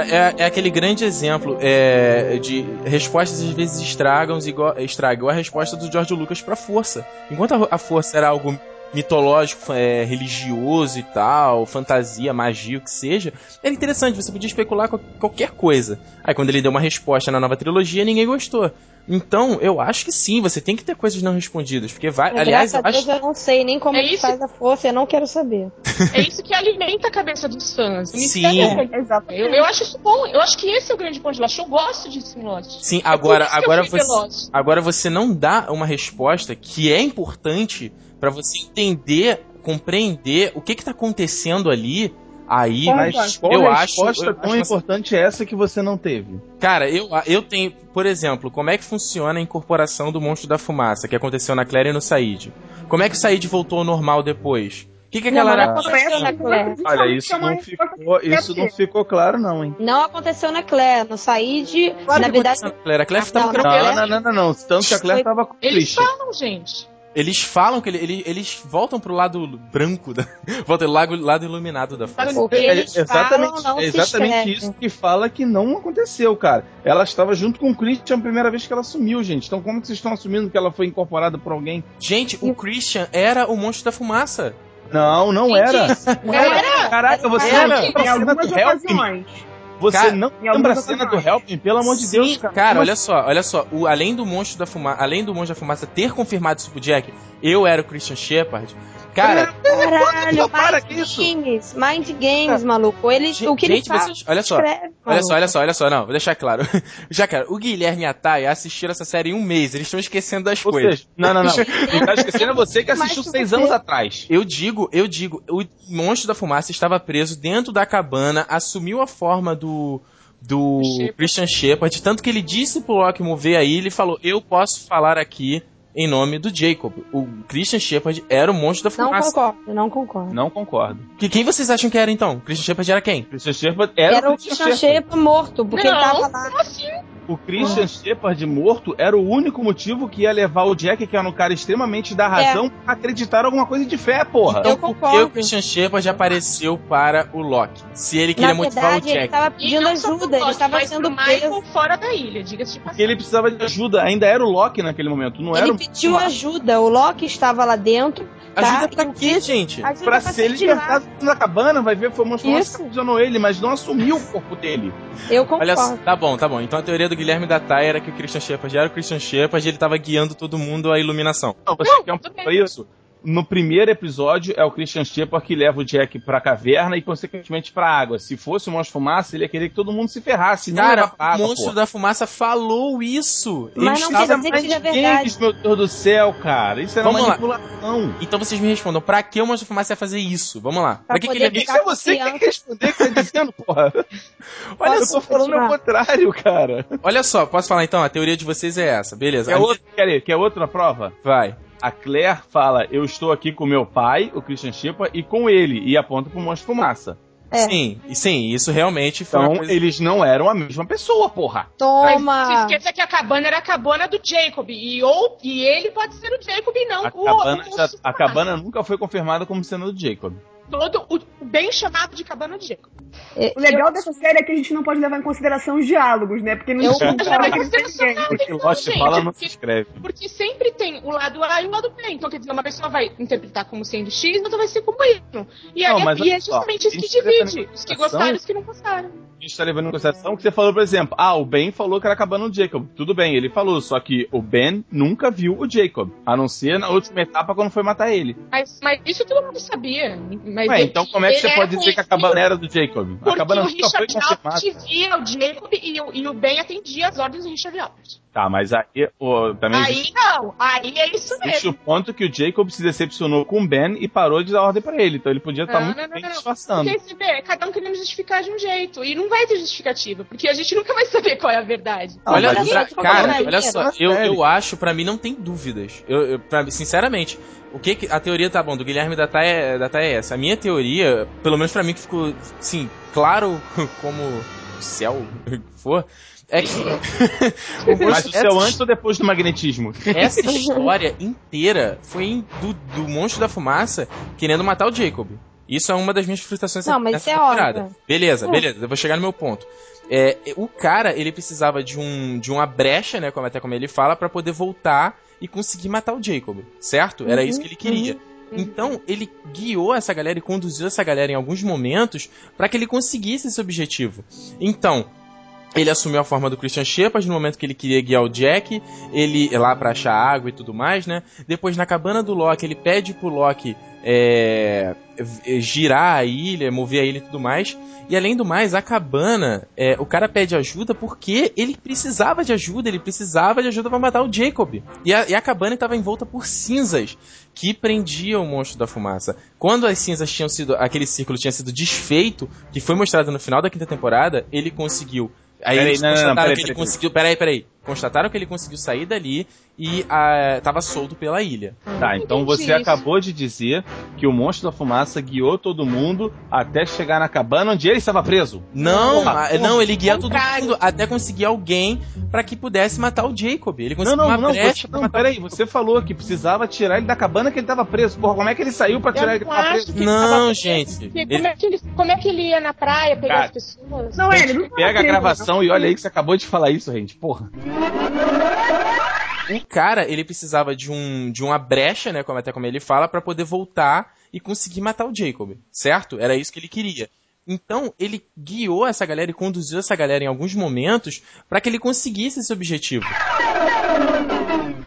Cara, é, é aquele grande exemplo é, de respostas às vezes estragam igual, estragam a resposta do George Lucas pra força. Enquanto a, a força era algo mitológico, é, religioso e tal, fantasia, magia, o que seja, era interessante, você podia especular com qualquer coisa. Aí quando ele deu uma resposta na nova trilogia, ninguém gostou. Então, eu acho que sim, você tem que ter coisas não respondidas, porque vai, Mas, aliás, graças eu acho eu não sei nem como É que isso- faz a força, eu não quero saber. É isso que alimenta a cabeça dos fãs. Sim. é- Exatamente. Eu, eu acho isso bom. Eu acho que esse é o grande ponto de Lost. Eu gosto disso em Lost. Sim, É agora, eu agora você, agora você não dá uma resposta que é importante pra você entender, compreender o que que tá acontecendo ali. Aí, Mas qual eu resposta acho, eu tão acho importante é essa que você não teve? Cara, eu, eu tenho, por exemplo, como é que funciona a incorporação do monstro da fumaça que aconteceu na Claire e no Said? Como é que o Said voltou ao normal depois? O que, que aquela Não, não aconteceu na Claire. Olha, isso não ficou, isso não ficou claro não, hein? Não aconteceu na Claire. No Said, Claro na verdade, aconteceu na Claire. A Claire Ah, tava não, tranquila. Não, não, não. Tanto que a Claire tava com o Eles falam, gente. Eles falam que ele, ele- eles voltam pro lado branco, da, voltam pro lado, lado iluminado da força. porque É, eles exatamente, falam, é exatamente isso que fala que não aconteceu, cara. Ela estava junto com o Christian a primeira vez que ela sumiu, gente. Então como que vocês estão assumindo que ela foi incorporada por alguém? Gente, o Christian era o monstro da fumaça. Não, não era. Não Era. Caraca, você Era. Em algumas ocasiões. Você Cara, não em lembra a cena do ocasiões. Help Me? Pelo amor de Sim, Deus, cara. Cara, olha só, olha só. O, além do monstro da fumaça, além do monstro da fumaça ter confirmado isso pro Jack, eu era o Christian Shepard. Cara, Caralho, para Mind com isso. Games, Mind Games, maluco. Ele, o que ele gente, faz, vocês, olha só. escreve, Olha só, olha só, olha só, não, vou deixar claro. Já, cara, o Guilherme e a Thay assistiram essa série em um mês, eles estão esquecendo das Ou coisas. seja, não, não, não. Quem tá esquecendo é você que assistiu que seis anos atrás. Eu digo, eu digo, o monstro da fumaça estava preso dentro da cabana, assumiu a forma do do Shepard. Christian Shepard, tanto que ele disse pro Loki mover aí, ele falou: "Eu posso falar aqui em nome do Jacob". O Christian Shepard era o monstro da Não fumaça. concordo, não concordo. Não concordo. Que quem vocês acham que era então? O Christian Shepard era quem? Christian Shepard era, Era o Christian Christian Shepard. Morto, porque ele tava lá. como assim? O Christian Shepard morto era o único motivo que ia levar o Jack, que era um cara extremamente da razão, a acreditar em alguma coisa de fé, porra. Eu Então, por que concordo. o Christian Shepard apareceu para o Loki? Se ele queria Na motivar verdade, o ele Jack. tava E pedindo ajuda, ele estava sendo Michael preso. fora da ilha, diga-se de Porque passagem. ele precisava de ajuda, ainda era o Loki naquele momento, não era Ele o pediu ajuda, o Loki estava lá dentro. Tá? Ajuda pra E o quê, gente? Ajuda Pra pra ser libertado da cabana, vai ver, foi o monstro que aprisionou ele, mas não assumiu o corpo dele. Eu Olha concordo. só, tá bom, tá bom. Então a teoria do Guilherme da Thay era que o Christian Shepard era o Christian Shepard e ele tava guiando todo mundo à iluminação. Não, você Não, quer um bem. isso? No primeiro episódio é o Christian Shepard que leva o Jack pra caverna e consequentemente pra água. Se fosse o monstro fumaça, ele ia querer que todo mundo se ferrasse, Cara, o água, monstro pô. da fumaça falou isso. Mas Ele não quer dizer que Mas seja games, verdade. meu Deus do céu, cara. Isso era Vamos lá. manipulação. Então vocês me respondam, pra que o monstro da fumaça ia fazer isso? Vamos lá. Pra, Pra que, que ele... Isso é você que tem que responder o que tá dizendo, porra. Olha eu só, tô falando o contrário, cara. olha só, posso falar então? A teoria de vocês é essa, beleza. Quer, A minha- outro, quer, quer outra prova? Vai. A Claire fala, eu estou aqui com meu pai, o Christian Shepard, e com ele, e aponta pro monstro fumaça. É. Sim, e sim, isso realmente foi uma Então, coisa... eles não eram a mesma pessoa, porra. Mas se Toma! esqueça que a cabana era a cabana do Jacob. E, ou, e ele pode ser o Jacob e não A o, cabana, o já- a cabana nunca foi confirmada como sendo do Jacob. Todo o, o bem chamado de cabana do Jacob. É, O legal dessa série é que a gente não pode levar em consideração os diálogos, né? Porque não Eu- vai que ninguém. Porque Lost gente, fala não se escreve. Porque sempre tem o lado A e o lado B. Então, quer dizer, uma pessoa vai interpretar como sendo X, outra vai ser como Y. E, aí, Não, mas e é justamente isso que em divide. Os que gostaram e os que não gostaram. A gente tá levando em consideração que você falou, por exemplo, ah, o Ben falou que era a cabana do Jacob. Tudo bem, ele falou, só que o Ben nunca viu o Jacob. A não ser na última etapa quando foi matar ele. Mas, mas isso todo mundo sabia. Mas Ué, então como é que você pode dizer que a cabana era do Jacob? A Porque o Richard. Albert via o Jacob e o, e o Ben atendia as ordens do Richard Albert. Tá, mas aí o, também Aí existe, não, aí é isso existe mesmo. o ponto que o Jacob se decepcionou com o Ben e parou de dar ordem pra ele. Então ele podia estar Não, muito não, não, bem não, não. disfarçando. Porque vê, cada um querendo justificar de um jeito. E não vai ter justificativa, porque a gente nunca vai saber qual é a verdade. Não, olha, pra- cara, olha só, eu, eu acho, pra mim não tem dúvidas. Eu, eu, pra sinceramente, o que, que a teoria tá bom do Guilherme da Thay é, da é essa. A minha teoria, pelo menos pra mim que ficou, sim, claro como o céu for, é que o Mas o seu antes ou depois do magnetismo? essa história inteira foi do, do monstro da fumaça querendo matar o Jacob. Isso é uma das minhas frustrações Não, mas isso é óbvio. Beleza, beleza, eu vou chegar no meu ponto. É, o cara, ele precisava de, um, de uma brecha, né, como até como ele fala, pra poder voltar e conseguir matar o Jacob, certo? Era Uhum, isso que ele queria. uhum. Então, ele guiou essa galera e conduziu essa galera em alguns momentos pra que ele conseguisse esse objetivo. Então, ele assumiu a forma do Christian Shepard no momento que ele queria guiar o Jack, ele lá pra achar água e tudo mais, né? Depois na cabana do Loki, ele pede pro Loki é, girar a ilha, mover a ilha e tudo mais. E além do mais, a cabana, é, o cara pede ajuda porque ele precisava de ajuda, ele precisava de ajuda pra matar o Jacob. E a, e a cabana estava envolta por cinzas que prendiam o monstro da fumaça. Quando as cinzas tinham sido, aquele círculo tinha sido desfeito, que foi mostrado no final da quinta temporada, ele conseguiu Aí Peraí, eles não, não, não, peraí, que ele peraí, conseguiu. Peraí, peraí. Constataram que ele conseguiu sair dali e ah, tava solto pela ilha. Tá, então você isso. acabou de dizer que o monstro da fumaça guiou todo mundo até chegar na cabana onde ele estava preso. Não, Porra, ah, porra, não, ele guia todo mundo até conseguir alguém pra que pudesse matar o Jacob. Ele Não, conseguiu não, uma não, brecha você, não, matar peraí, você falou que precisava tirar ele da cabana que ele tava preso. Porra, como é que ele saiu pra tirar ele que preso? que ele Não, preso. gente, ele- Como, é que ele, como é que ele ia na praia pegar Cara, as pessoas? Não, é, ele não Pega a gravação e olha aí que você acabou de falar isso, gente. Porra. O cara, ele precisava de um de uma brecha, né, como até como ele fala, para poder voltar e conseguir matar o Jacob, certo? Era isso que ele queria. Então, ele guiou essa galera e conduziu essa galera em alguns momentos para que ele conseguisse esse objetivo.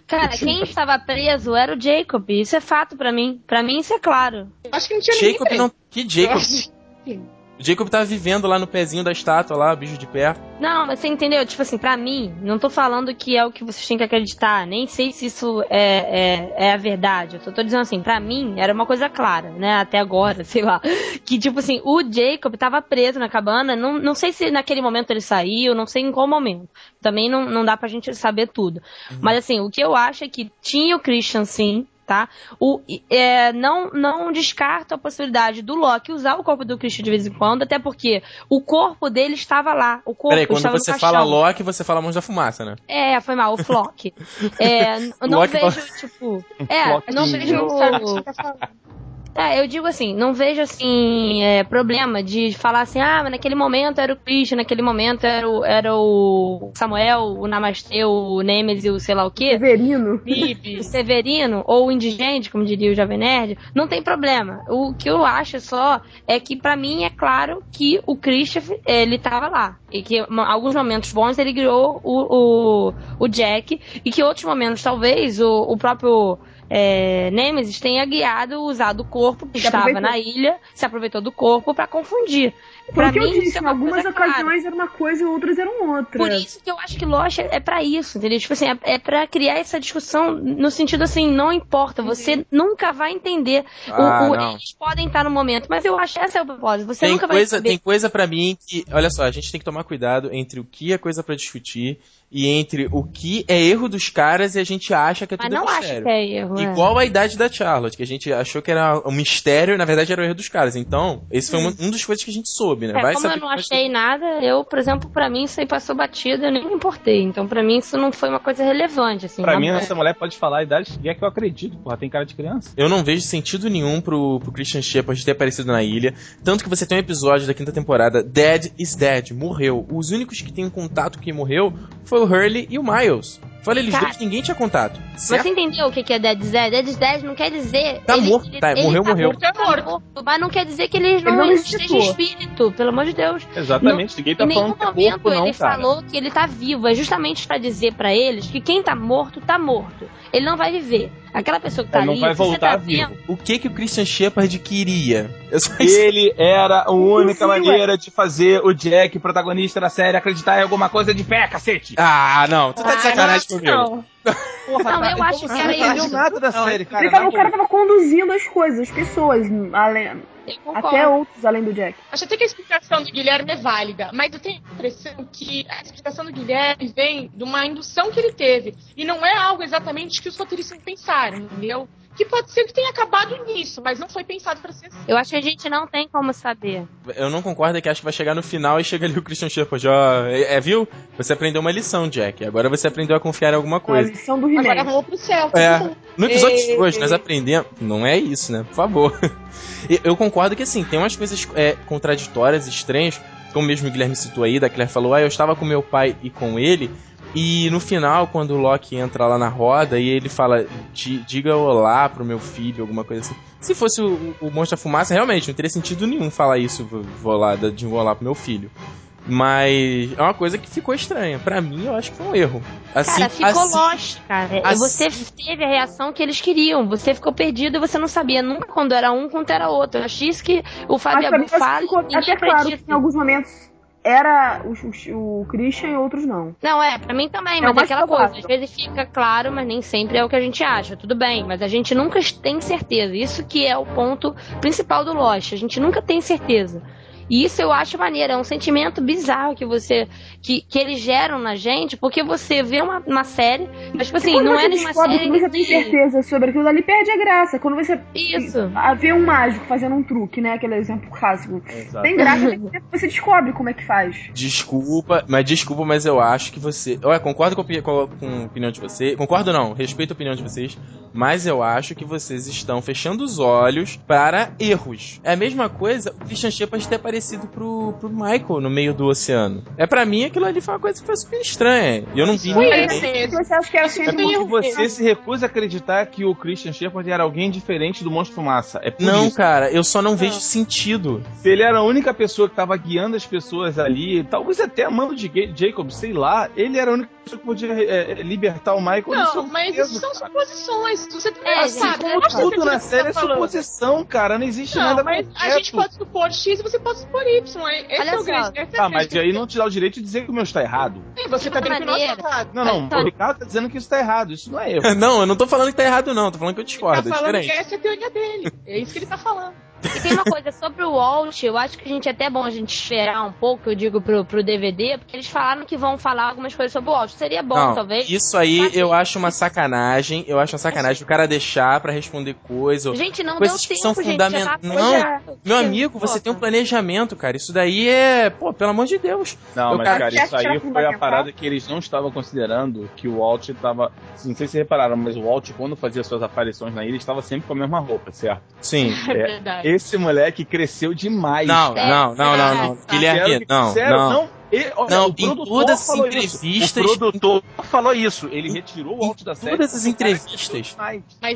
Cara, quem estava preso era o Jacob. Isso é fato pra mim. Pra mim isso é claro. Eu acho que não tinha ninguém Jacob preso. não. Que Eu Jacob? Jacob tava vivendo lá no pezinho da estátua, lá, bicho de pé. Não, mas você entendeu? Tipo assim, pra mim, não tô falando que é o que vocês têm que acreditar. Nem sei se isso é, é, é a verdade. Eu só tô dizendo assim, pra mim, era uma coisa clara, né? Até agora, sei lá. Que, tipo assim, o Jacob tava preso na cabana. Não, não sei se naquele momento ele saiu, não sei em qual momento. Também não, não dá pra gente saber tudo. Mas assim, o que eu acho é que tinha o Christian sim. Tá? O, é, não, não descarto a possibilidade do Loki usar o corpo do Christian de vez em quando, até porque o corpo dele estava lá. O corpo Peraí, quando estava você no fala. Loki, você fala Mãos da Fumaça, né? É, foi mal, o Flock. É, não Loki vejo, tipo. É, Flock não vejo. É, eu digo assim, não vejo assim, é, problema de falar assim, ah, mas naquele momento era o Christian, naquele momento era o, era o Samuel, o Namastê, o Nemesis, o sei lá o quê. Severino. o Severino ou o indigente, como diria o Jovem Nerd, não tem problema. O que eu acho só é que pra mim é claro que o Christian ele tava lá e que em alguns momentos bons ele guiou o, o, o Jack e que outros momentos talvez o, o próprio é, Nemesis tenha guiado, usado o corpo que Se estava aproveitou. na ilha, se aproveitou do corpo pra confundir. Pra Porque eu mim, isso disse, é algumas clara. ocasiões era uma coisa e outras eram outra. Por isso que eu acho que Lost é, é pra isso, entendeu? Tipo assim, é, é pra criar essa discussão no sentido assim, não importa, você nunca vai entender. O- Ah, o- não. eles podem estar no momento, mas eu acho que esse é o propósito. Você Tem nunca vai coisa, saber. tem coisa para mim que, olha só, a gente tem que tomar cuidado entre o que é coisa pra discutir e entre o que é erro dos caras e a gente acha que é Mas tudo não acho que é erro. é. Igual a idade da Charlotte, que a gente achou que era um mistério e na verdade era o erro dos caras. Então, esse foi um, um dos coisas que a gente soube, né? É, Vai como saber eu não achei nada, eu, por exemplo, pra mim isso aí passou batido, eu nem me importei. Então, pra mim, isso não foi uma coisa relevante, assim. Pra mim, boa. essa mulher pode falar a idade que é que eu acredito, porra. Tem cara de criança. Eu não vejo sentido nenhum pro, pro Christian Shepard ter aparecido na ilha. Tanto que você tem um episódio da quinta temporada, Dead is Dead, morreu. Os únicos que têm contato que morreu foi o Hurley e o Miles. Fora eles Cara, dois, ninguém tinha contato. Certo? Você entendeu o que que é Dead is Dead? Dead não quer dizer. Tá morto, tá, morreu, morreu. Morto, é morto. Mas não quer dizer que ele não, não esteja em ressuscitou. espírito, pelo amor de Deus. Exatamente, ninguém tá em nenhum falando que é momento corpo, não, ele cara. falou que ele tá vivo. É justamente pra dizer pra eles que quem tá morto, tá morto. Ele não vai viver. Aquela pessoa que tá Ele não ali, vai se você voltar tá vivo. vendo, O que que o Christian Shepard queria? Ele era a única maneira de fazer o Jack, protagonista da série, acreditar em alguma coisa de pé, cacete. Ah, não, tu tá de Ah, sacanagem não, não. Porra, Não, eu acho que não era entendeu isso. nada da série, cara. Ele tava- o cara tava conduzindo as coisas, as pessoas, além, até outros além do Jack. Acho até que a explicação do Guilherme é válida, mas eu tenho a impressão que a explicação do Guilherme vem de uma indução que ele teve. E não é algo exatamente que os roteiristas pensaram, entendeu? Que pode ser que tenha acabado nisso, mas não foi pensado pra ser assim. Eu acho que a gente não tem como saber. Eu não concordo é que acho que vai chegar no final e chega ali o Christian Shepard, ó, é, é, viu? Você aprendeu uma lição, Jack. Agora você aprendeu a confiar em alguma A coisa. lição do Agora He-Man. vamos pro céu. É. No episódio E- de hoje, nós aprendemos. Não é isso, né? Por favor. Eu concordo que, assim, tem umas coisas é, contraditórias, estranhas, como mesmo o Guilherme citou aí, da Claire falou, ah, eu estava com meu pai e com ele, e no final, quando o Loki entra lá na roda e ele fala, "Di- diga olá pro meu filho, alguma coisa assim. Se fosse o, o Monstro da Fumaça, realmente, não teria sentido nenhum falar isso, vou- lá, de olá pro meu filho. Mas é uma coisa que ficou estranha. Pra mim, eu acho que foi um erro. Assim, cara, ficou assim, lost, cara. assim- Você teve a reação que eles queriam. Você ficou perdido e você não sabia nunca quando era um, quando era outro. Eu achei isso que o Fábio Abu fala. ficou até claro que em alguns momentos era o, o, o Christian e outros não. Não, é, pra mim também, É mas é aquela coisa. Às vezes fica claro, mas nem sempre é o que a gente acha. Tudo bem, mas a gente nunca tem certeza. Isso que é o ponto principal do Lost. A gente nunca tem certeza. E isso eu acho maneiro, é um sentimento bizarro que você. que, que eles geram na gente, porque você vê uma, uma série, mas tipo assim, não você é nenhuma descobre, série. quando você tem que- certeza sobre aquilo ali, perde a graça. Quando você Isso. a vê um mágico fazendo um truque, né? Aquele exemplo clássico. Exato. Tem graça você descobre como é que faz. Desculpa, mas desculpa, mas eu acho que você. Olha, concordo com, com a- com a opinião de vocês. Concordo não, respeito a opinião de vocês. Mas eu acho que vocês estão fechando os olhos para erros. É a mesma coisa o Christian Shepard ter desaparecido pro, pro Michael no meio do oceano. É pra mim aquilo ali foi uma coisa que foi super estranha. E eu não vi Foi ninguém. Você acha que É tem porque você se recusa a acreditar que o Christian Shepard era alguém diferente do Monstro Fumaça. É por Não, isso. cara, eu só não vejo sentido. Se ele era a única pessoa que tava guiando as pessoas ali, talvez até amando de Jacob, sei lá, ele era a única pessoa que podia é, é, libertar o Michael Não, mas peso, isso são cara. suposições. Você É, gente, sabe. Como né? Sei tudo na série é tá falando. suposição, cara. Não existe Não, nada mas a gente pode supor X e você pode supor Y. é- Esse Olha é o só. grande. essa é a Ah, mas aí não te dá o direito de dizer que o meu está errado. Sim, Você tá vendo que o nosso maneira- tá errado. Não, não, Tá. o Ricardo tá dizendo que isso tá errado. Isso não é erro. Não, eu não tô falando que tá errado, não. Tô falando que eu Ele discordo. tá É falando que diferente. essa é a teoria dele. É isso que ele tá falando. E tem uma coisa sobre o Walt, eu acho que a gente é até bom a gente esperar um pouco, eu digo pro, pro DVD, porque eles falaram que vão falar algumas coisas sobre o Walt. Seria bom, Não, talvez. isso aí Mas- eu acho uma sacanagem. Eu acho uma sacanagem o cara deixar pra responder coisa. Gente, não Coisas deu que tempo, são gente. fundament- já tá Não, coisa- Meu amigo, você tem um planejamento, cara. Isso daí é. Pô, pelo amor de Deus. Não, Eu mas cara- cara, isso que aí foi a parada que eles não estavam considerando que o Walt tava. Não sei se repararam, mas o Walt, quando fazia suas aparições na ilha, estava sempre com a mesma roupa, certo? Sim. É, É, verdade. Esse moleque cresceu demais. Não, cara. não, não, não, não. Guilherme, que não, não. E, olha, Não, em todas as falou isso. entrevistas- O produtor falou isso. Ele retirou o Walt da série. todas as cara entrevistas.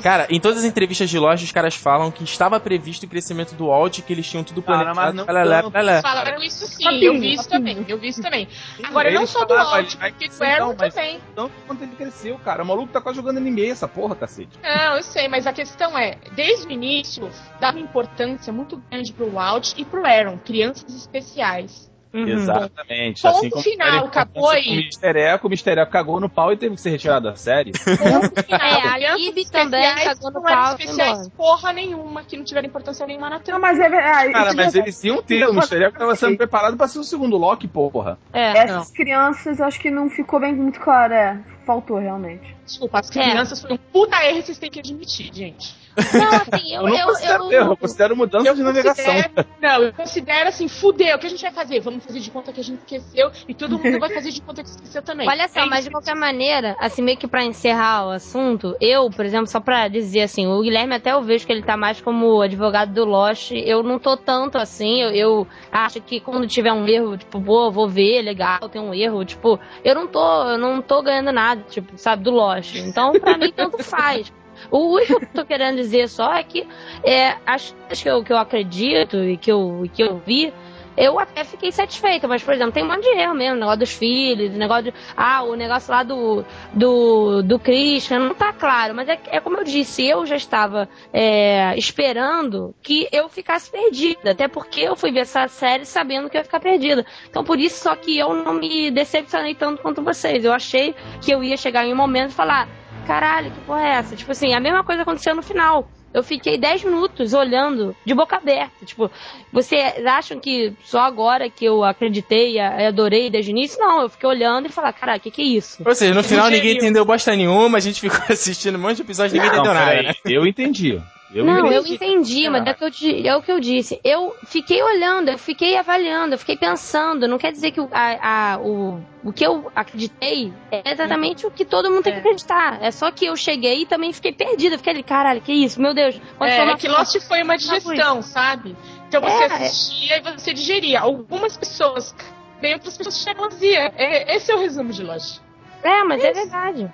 Cara, em todas as entrevistas de loja, os caras falam que estava previsto o crescimento do Walt, que eles tinham tudo Cara, planejado. mas não Lá, lá, lá, lá. falaram isso sim. Papinho, eu vi isso também. Eu vi isso também. Agora, não só do vai porque do crescer, Aaron não, mas também. Tanto quanto ele cresceu, cara. O maluco tá quase jogando NBA, essa porra, cacete. Não, eu sei, mas a questão é, desde o início, dava importância muito grande pro Walt e pro Aaron, crianças especiais. Uhum. Exatamente. Ponto assim como final, acabou aí. O Mister Eco, o Mister Eco cagou no pau e teve que ser retirado da série. Ponto final. É, a Crianças Libby também cagou no não pau especiais porra nenhuma, que não tiveram importância nenhuma na Não, trama. mas é verdade. Cara, isso é mas eles iam ter. O Mister Eco tava sendo preparado pra ser o segundo Loki, porra. É. Essas crianças, eu acho que não ficou bem muito claro. É, faltou realmente. Desculpa, as É. crianças foi um puta erro, vocês têm que admitir, gente. Não, assim, eu. Eu, não eu, considero eu- erro, eu considero mudança de navegação. não, eu considero assim, fudeu, o que a gente vai fazer? Vamos fazer de conta que a gente esqueceu e todo mundo vai fazer de conta que esqueceu também. Olha só, É mas de qualquer maneira, assim, meio que pra encerrar o assunto, eu, por exemplo, só pra dizer assim, o Guilherme até eu vejo que ele tá mais como advogado do Lost, eu não tô tanto assim, eu, eu acho que quando tiver um erro, tipo, pô, vou ver, legal, tem um erro, tipo, eu não tô, eu não tô ganhando nada, tipo, sabe, do Lost. Então, pra mim, tanto faz. O que eu tô querendo dizer só é que é, as coisas que eu, que eu acredito e que eu, que eu vi, eu até fiquei satisfeita, mas, por exemplo, tem um monte de erro mesmo, negócio dos filhos, o negócio de. Ah, o negócio lá do, do, do Christian, não tá claro, mas é, é como eu disse, eu já estava é, esperando que eu ficasse perdida, até porque eu fui ver essa série sabendo que eu ia ficar perdida. Então, por isso, só que eu não me decepcionei tanto quanto vocês. Eu achei que eu ia chegar em um momento e falar: caralho, que porra é essa? Tipo assim, a mesma coisa aconteceu no final. Eu fiquei 10 minutos olhando de boca aberta. Tipo, vocês acham que só agora que eu acreditei e adorei desde o início? Não, eu fiquei olhando e falar, caralho, o que, que é isso? Ou seja, no final ninguém entendeu bosta nenhuma, a gente ficou assistindo um monte de episódios e ninguém Não, entendeu nada, né? eu entendi. Eu não, entendi. eu entendi, mas é, que eu é o que eu disse. Eu fiquei olhando, eu fiquei avaliando, eu fiquei pensando. Não quer dizer que o, a, a- o, o que eu acreditei é exatamente o que todo mundo tem que É. acreditar. É só que eu cheguei e também fiquei perdida. Fiquei ali, caralho, que isso? Meu Deus. É, uma- que Lost foi uma digestão, sabe? Então você É. assistia e você digeria. Algumas pessoas bem, outras pessoas chegam vazia. É, esse é o resumo de Lost. É, mas é verdade.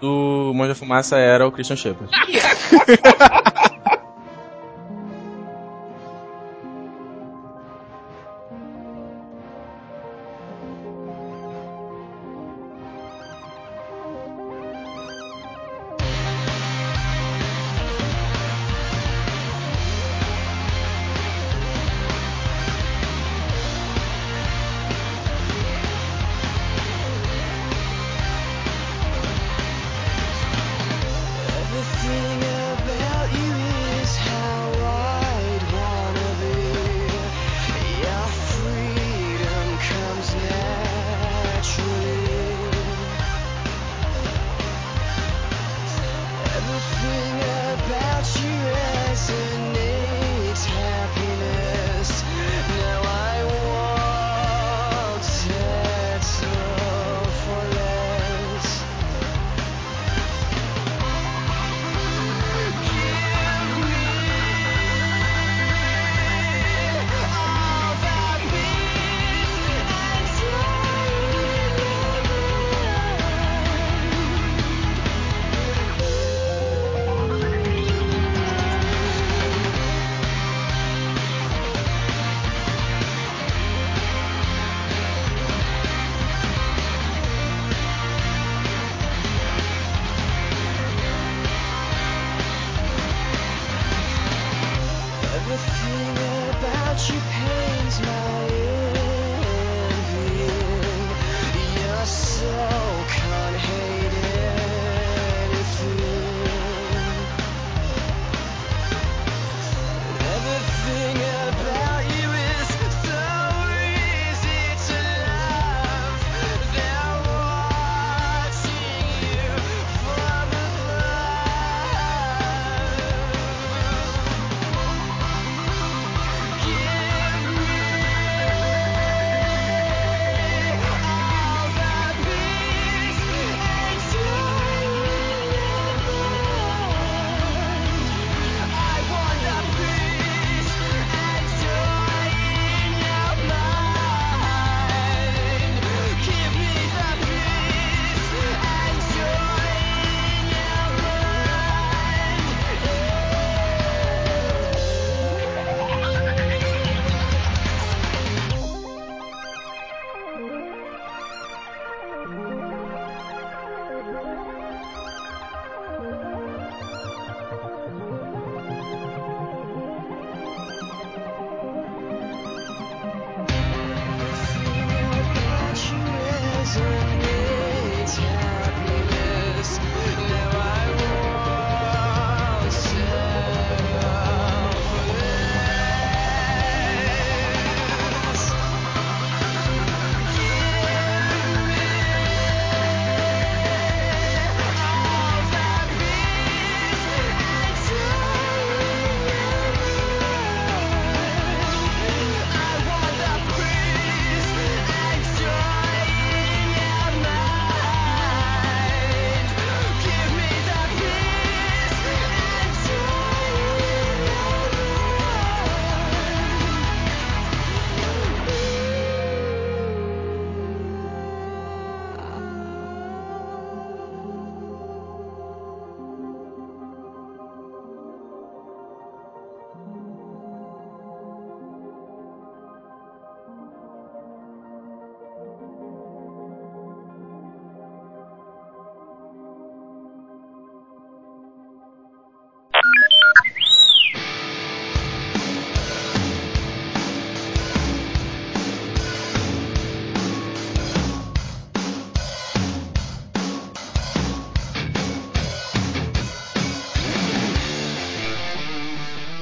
Do Monge da Fumaça era o Christian Shepard.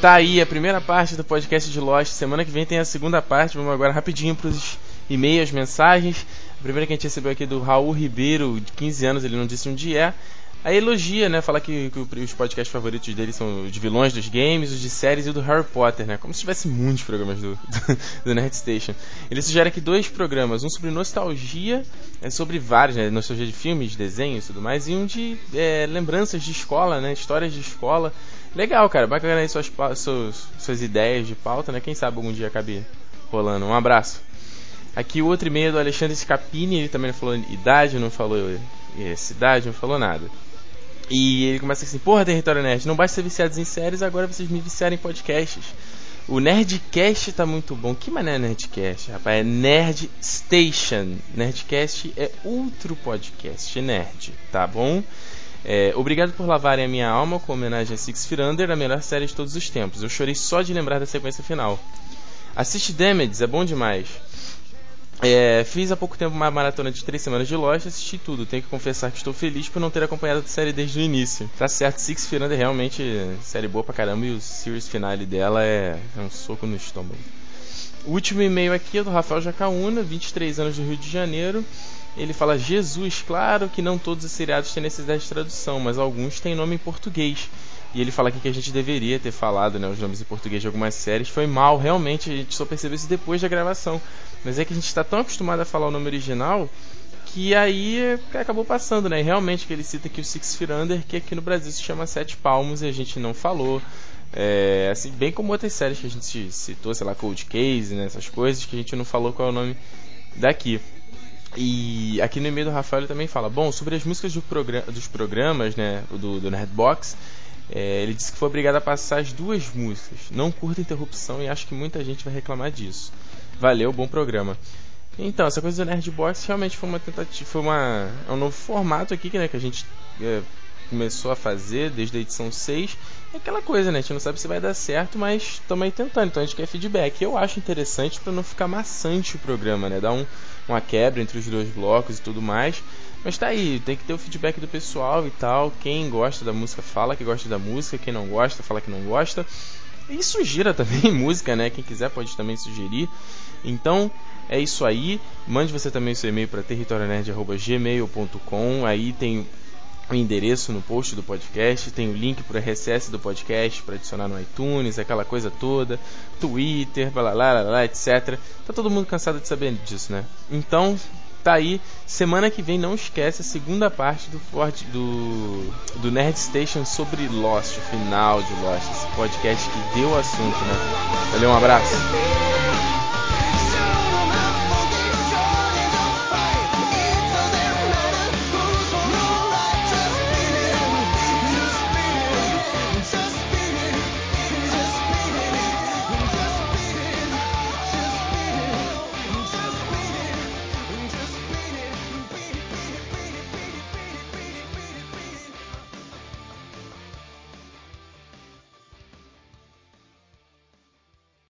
tá aí a primeira parte do podcast de Lost. Semana que vem tem a segunda parte. Vamos agora rapidinho pros e-mails, mensagens. A primeira que a gente recebeu aqui é do Raul Ribeiro, de 15 anos, ele não disse onde é. Aí elogia, né? Fala que, que, os podcasts favoritos dele são os vilões dos games, os de séries e o do Harry Potter, né? Como se tivesse muitos programas do, do, do Nerd Station. Ele sugere aqui dois programas, um sobre nostalgia, é sobre vários, né? Nostalgia de filmes, desenhos e tudo mais, e um de é, lembranças de escola, né? Histórias de escola. Legal, cara. Bacana aí suas, suas, suas ideias de pauta, né? Quem sabe algum dia acabe rolando. Um abraço. Aqui o outro e-mail do Alexandre Scapini, ele também não falou idade, não falou é, cidade, não falou nada. E ele começa assim: Porra, Território Nerd, não basta ser viciados em séries, agora vocês me viciaram em podcasts. O Nerdcast tá muito bom. Que mané Nerdcast, rapaz? É Nerd Station. Nerdcast é outro podcast nerd, tá bom? É, obrigado por lavarem a minha alma com homenagem a Six Feet Under, a melhor série de todos os tempos. Eu chorei só de lembrar da sequência final. Assiste Damage, é bom demais. É, fiz há pouco tempo uma maratona de três semanas de loja, assisti tudo. Tenho que confessar que estou feliz por não ter acompanhado a série desde o início. Tá certo, Six Feet é realmente série boa pra caramba e o series finale dela é, é um soco no estômago. O último e-mail aqui é do Rafael Jacaúna, 23 anos do Rio de Janeiro. Ele fala: Jesus, claro que não todos os seriados têm necessidade de tradução, mas alguns têm nome em português. E ele fala aqui que a gente deveria ter falado né, os nomes em português de algumas séries. Foi mal, realmente, a gente só percebeu isso depois da gravação. Mas é que a gente está tão acostumado a falar o nome original que aí acabou passando, né? E realmente que ele cita aqui o Six Feet Under, que aqui no Brasil se chama Sete Palmos e a gente não falou. É, assim, bem como outras séries que a gente citou, sei lá, Cold Case, né? Essas coisas que a gente não falou qual é o nome daqui. E aqui no e-mail do Rafael ele também fala, bom, sobre as músicas do programa, dos programas, né, do, do Nerdbox, é, ele disse que foi obrigado a passar as duas músicas. Não curta interrupção e acho que muita gente vai reclamar disso. Valeu, bom programa. Então, essa coisa do Nerdbox realmente foi uma tentativa, foi uma, é um novo formato aqui né, que a gente é, começou a fazer desde a edição 6. É aquela coisa, né? A gente não sabe se vai dar certo, mas estamos aí tentando. Então a gente quer feedback. Eu acho interessante para não ficar maçante o programa, né? Dar um, uma quebra entre os dois blocos e tudo mais. Mas tá aí, tem que ter o feedback do pessoal e tal. Quem gosta da música fala que gosta da música, quem não gosta fala que não gosta. E sugira também música, né? Quem quiser pode também sugerir. Então é isso aí. Mande você também seu e-mail para territorionerd.gmail.com. Aí tem o endereço no post do podcast, tem o link para o RSS do podcast para adicionar no iTunes, aquela coisa toda, Twitter, blá, blá, blá, etc. Tá todo mundo cansado de saber disso, né? Então, tá aí. Semana que vem não esquece a segunda parte do Ford, do do Nerd Station sobre Lost, o final de Lost, esse podcast que deu assunto, né? Valeu, um abraço.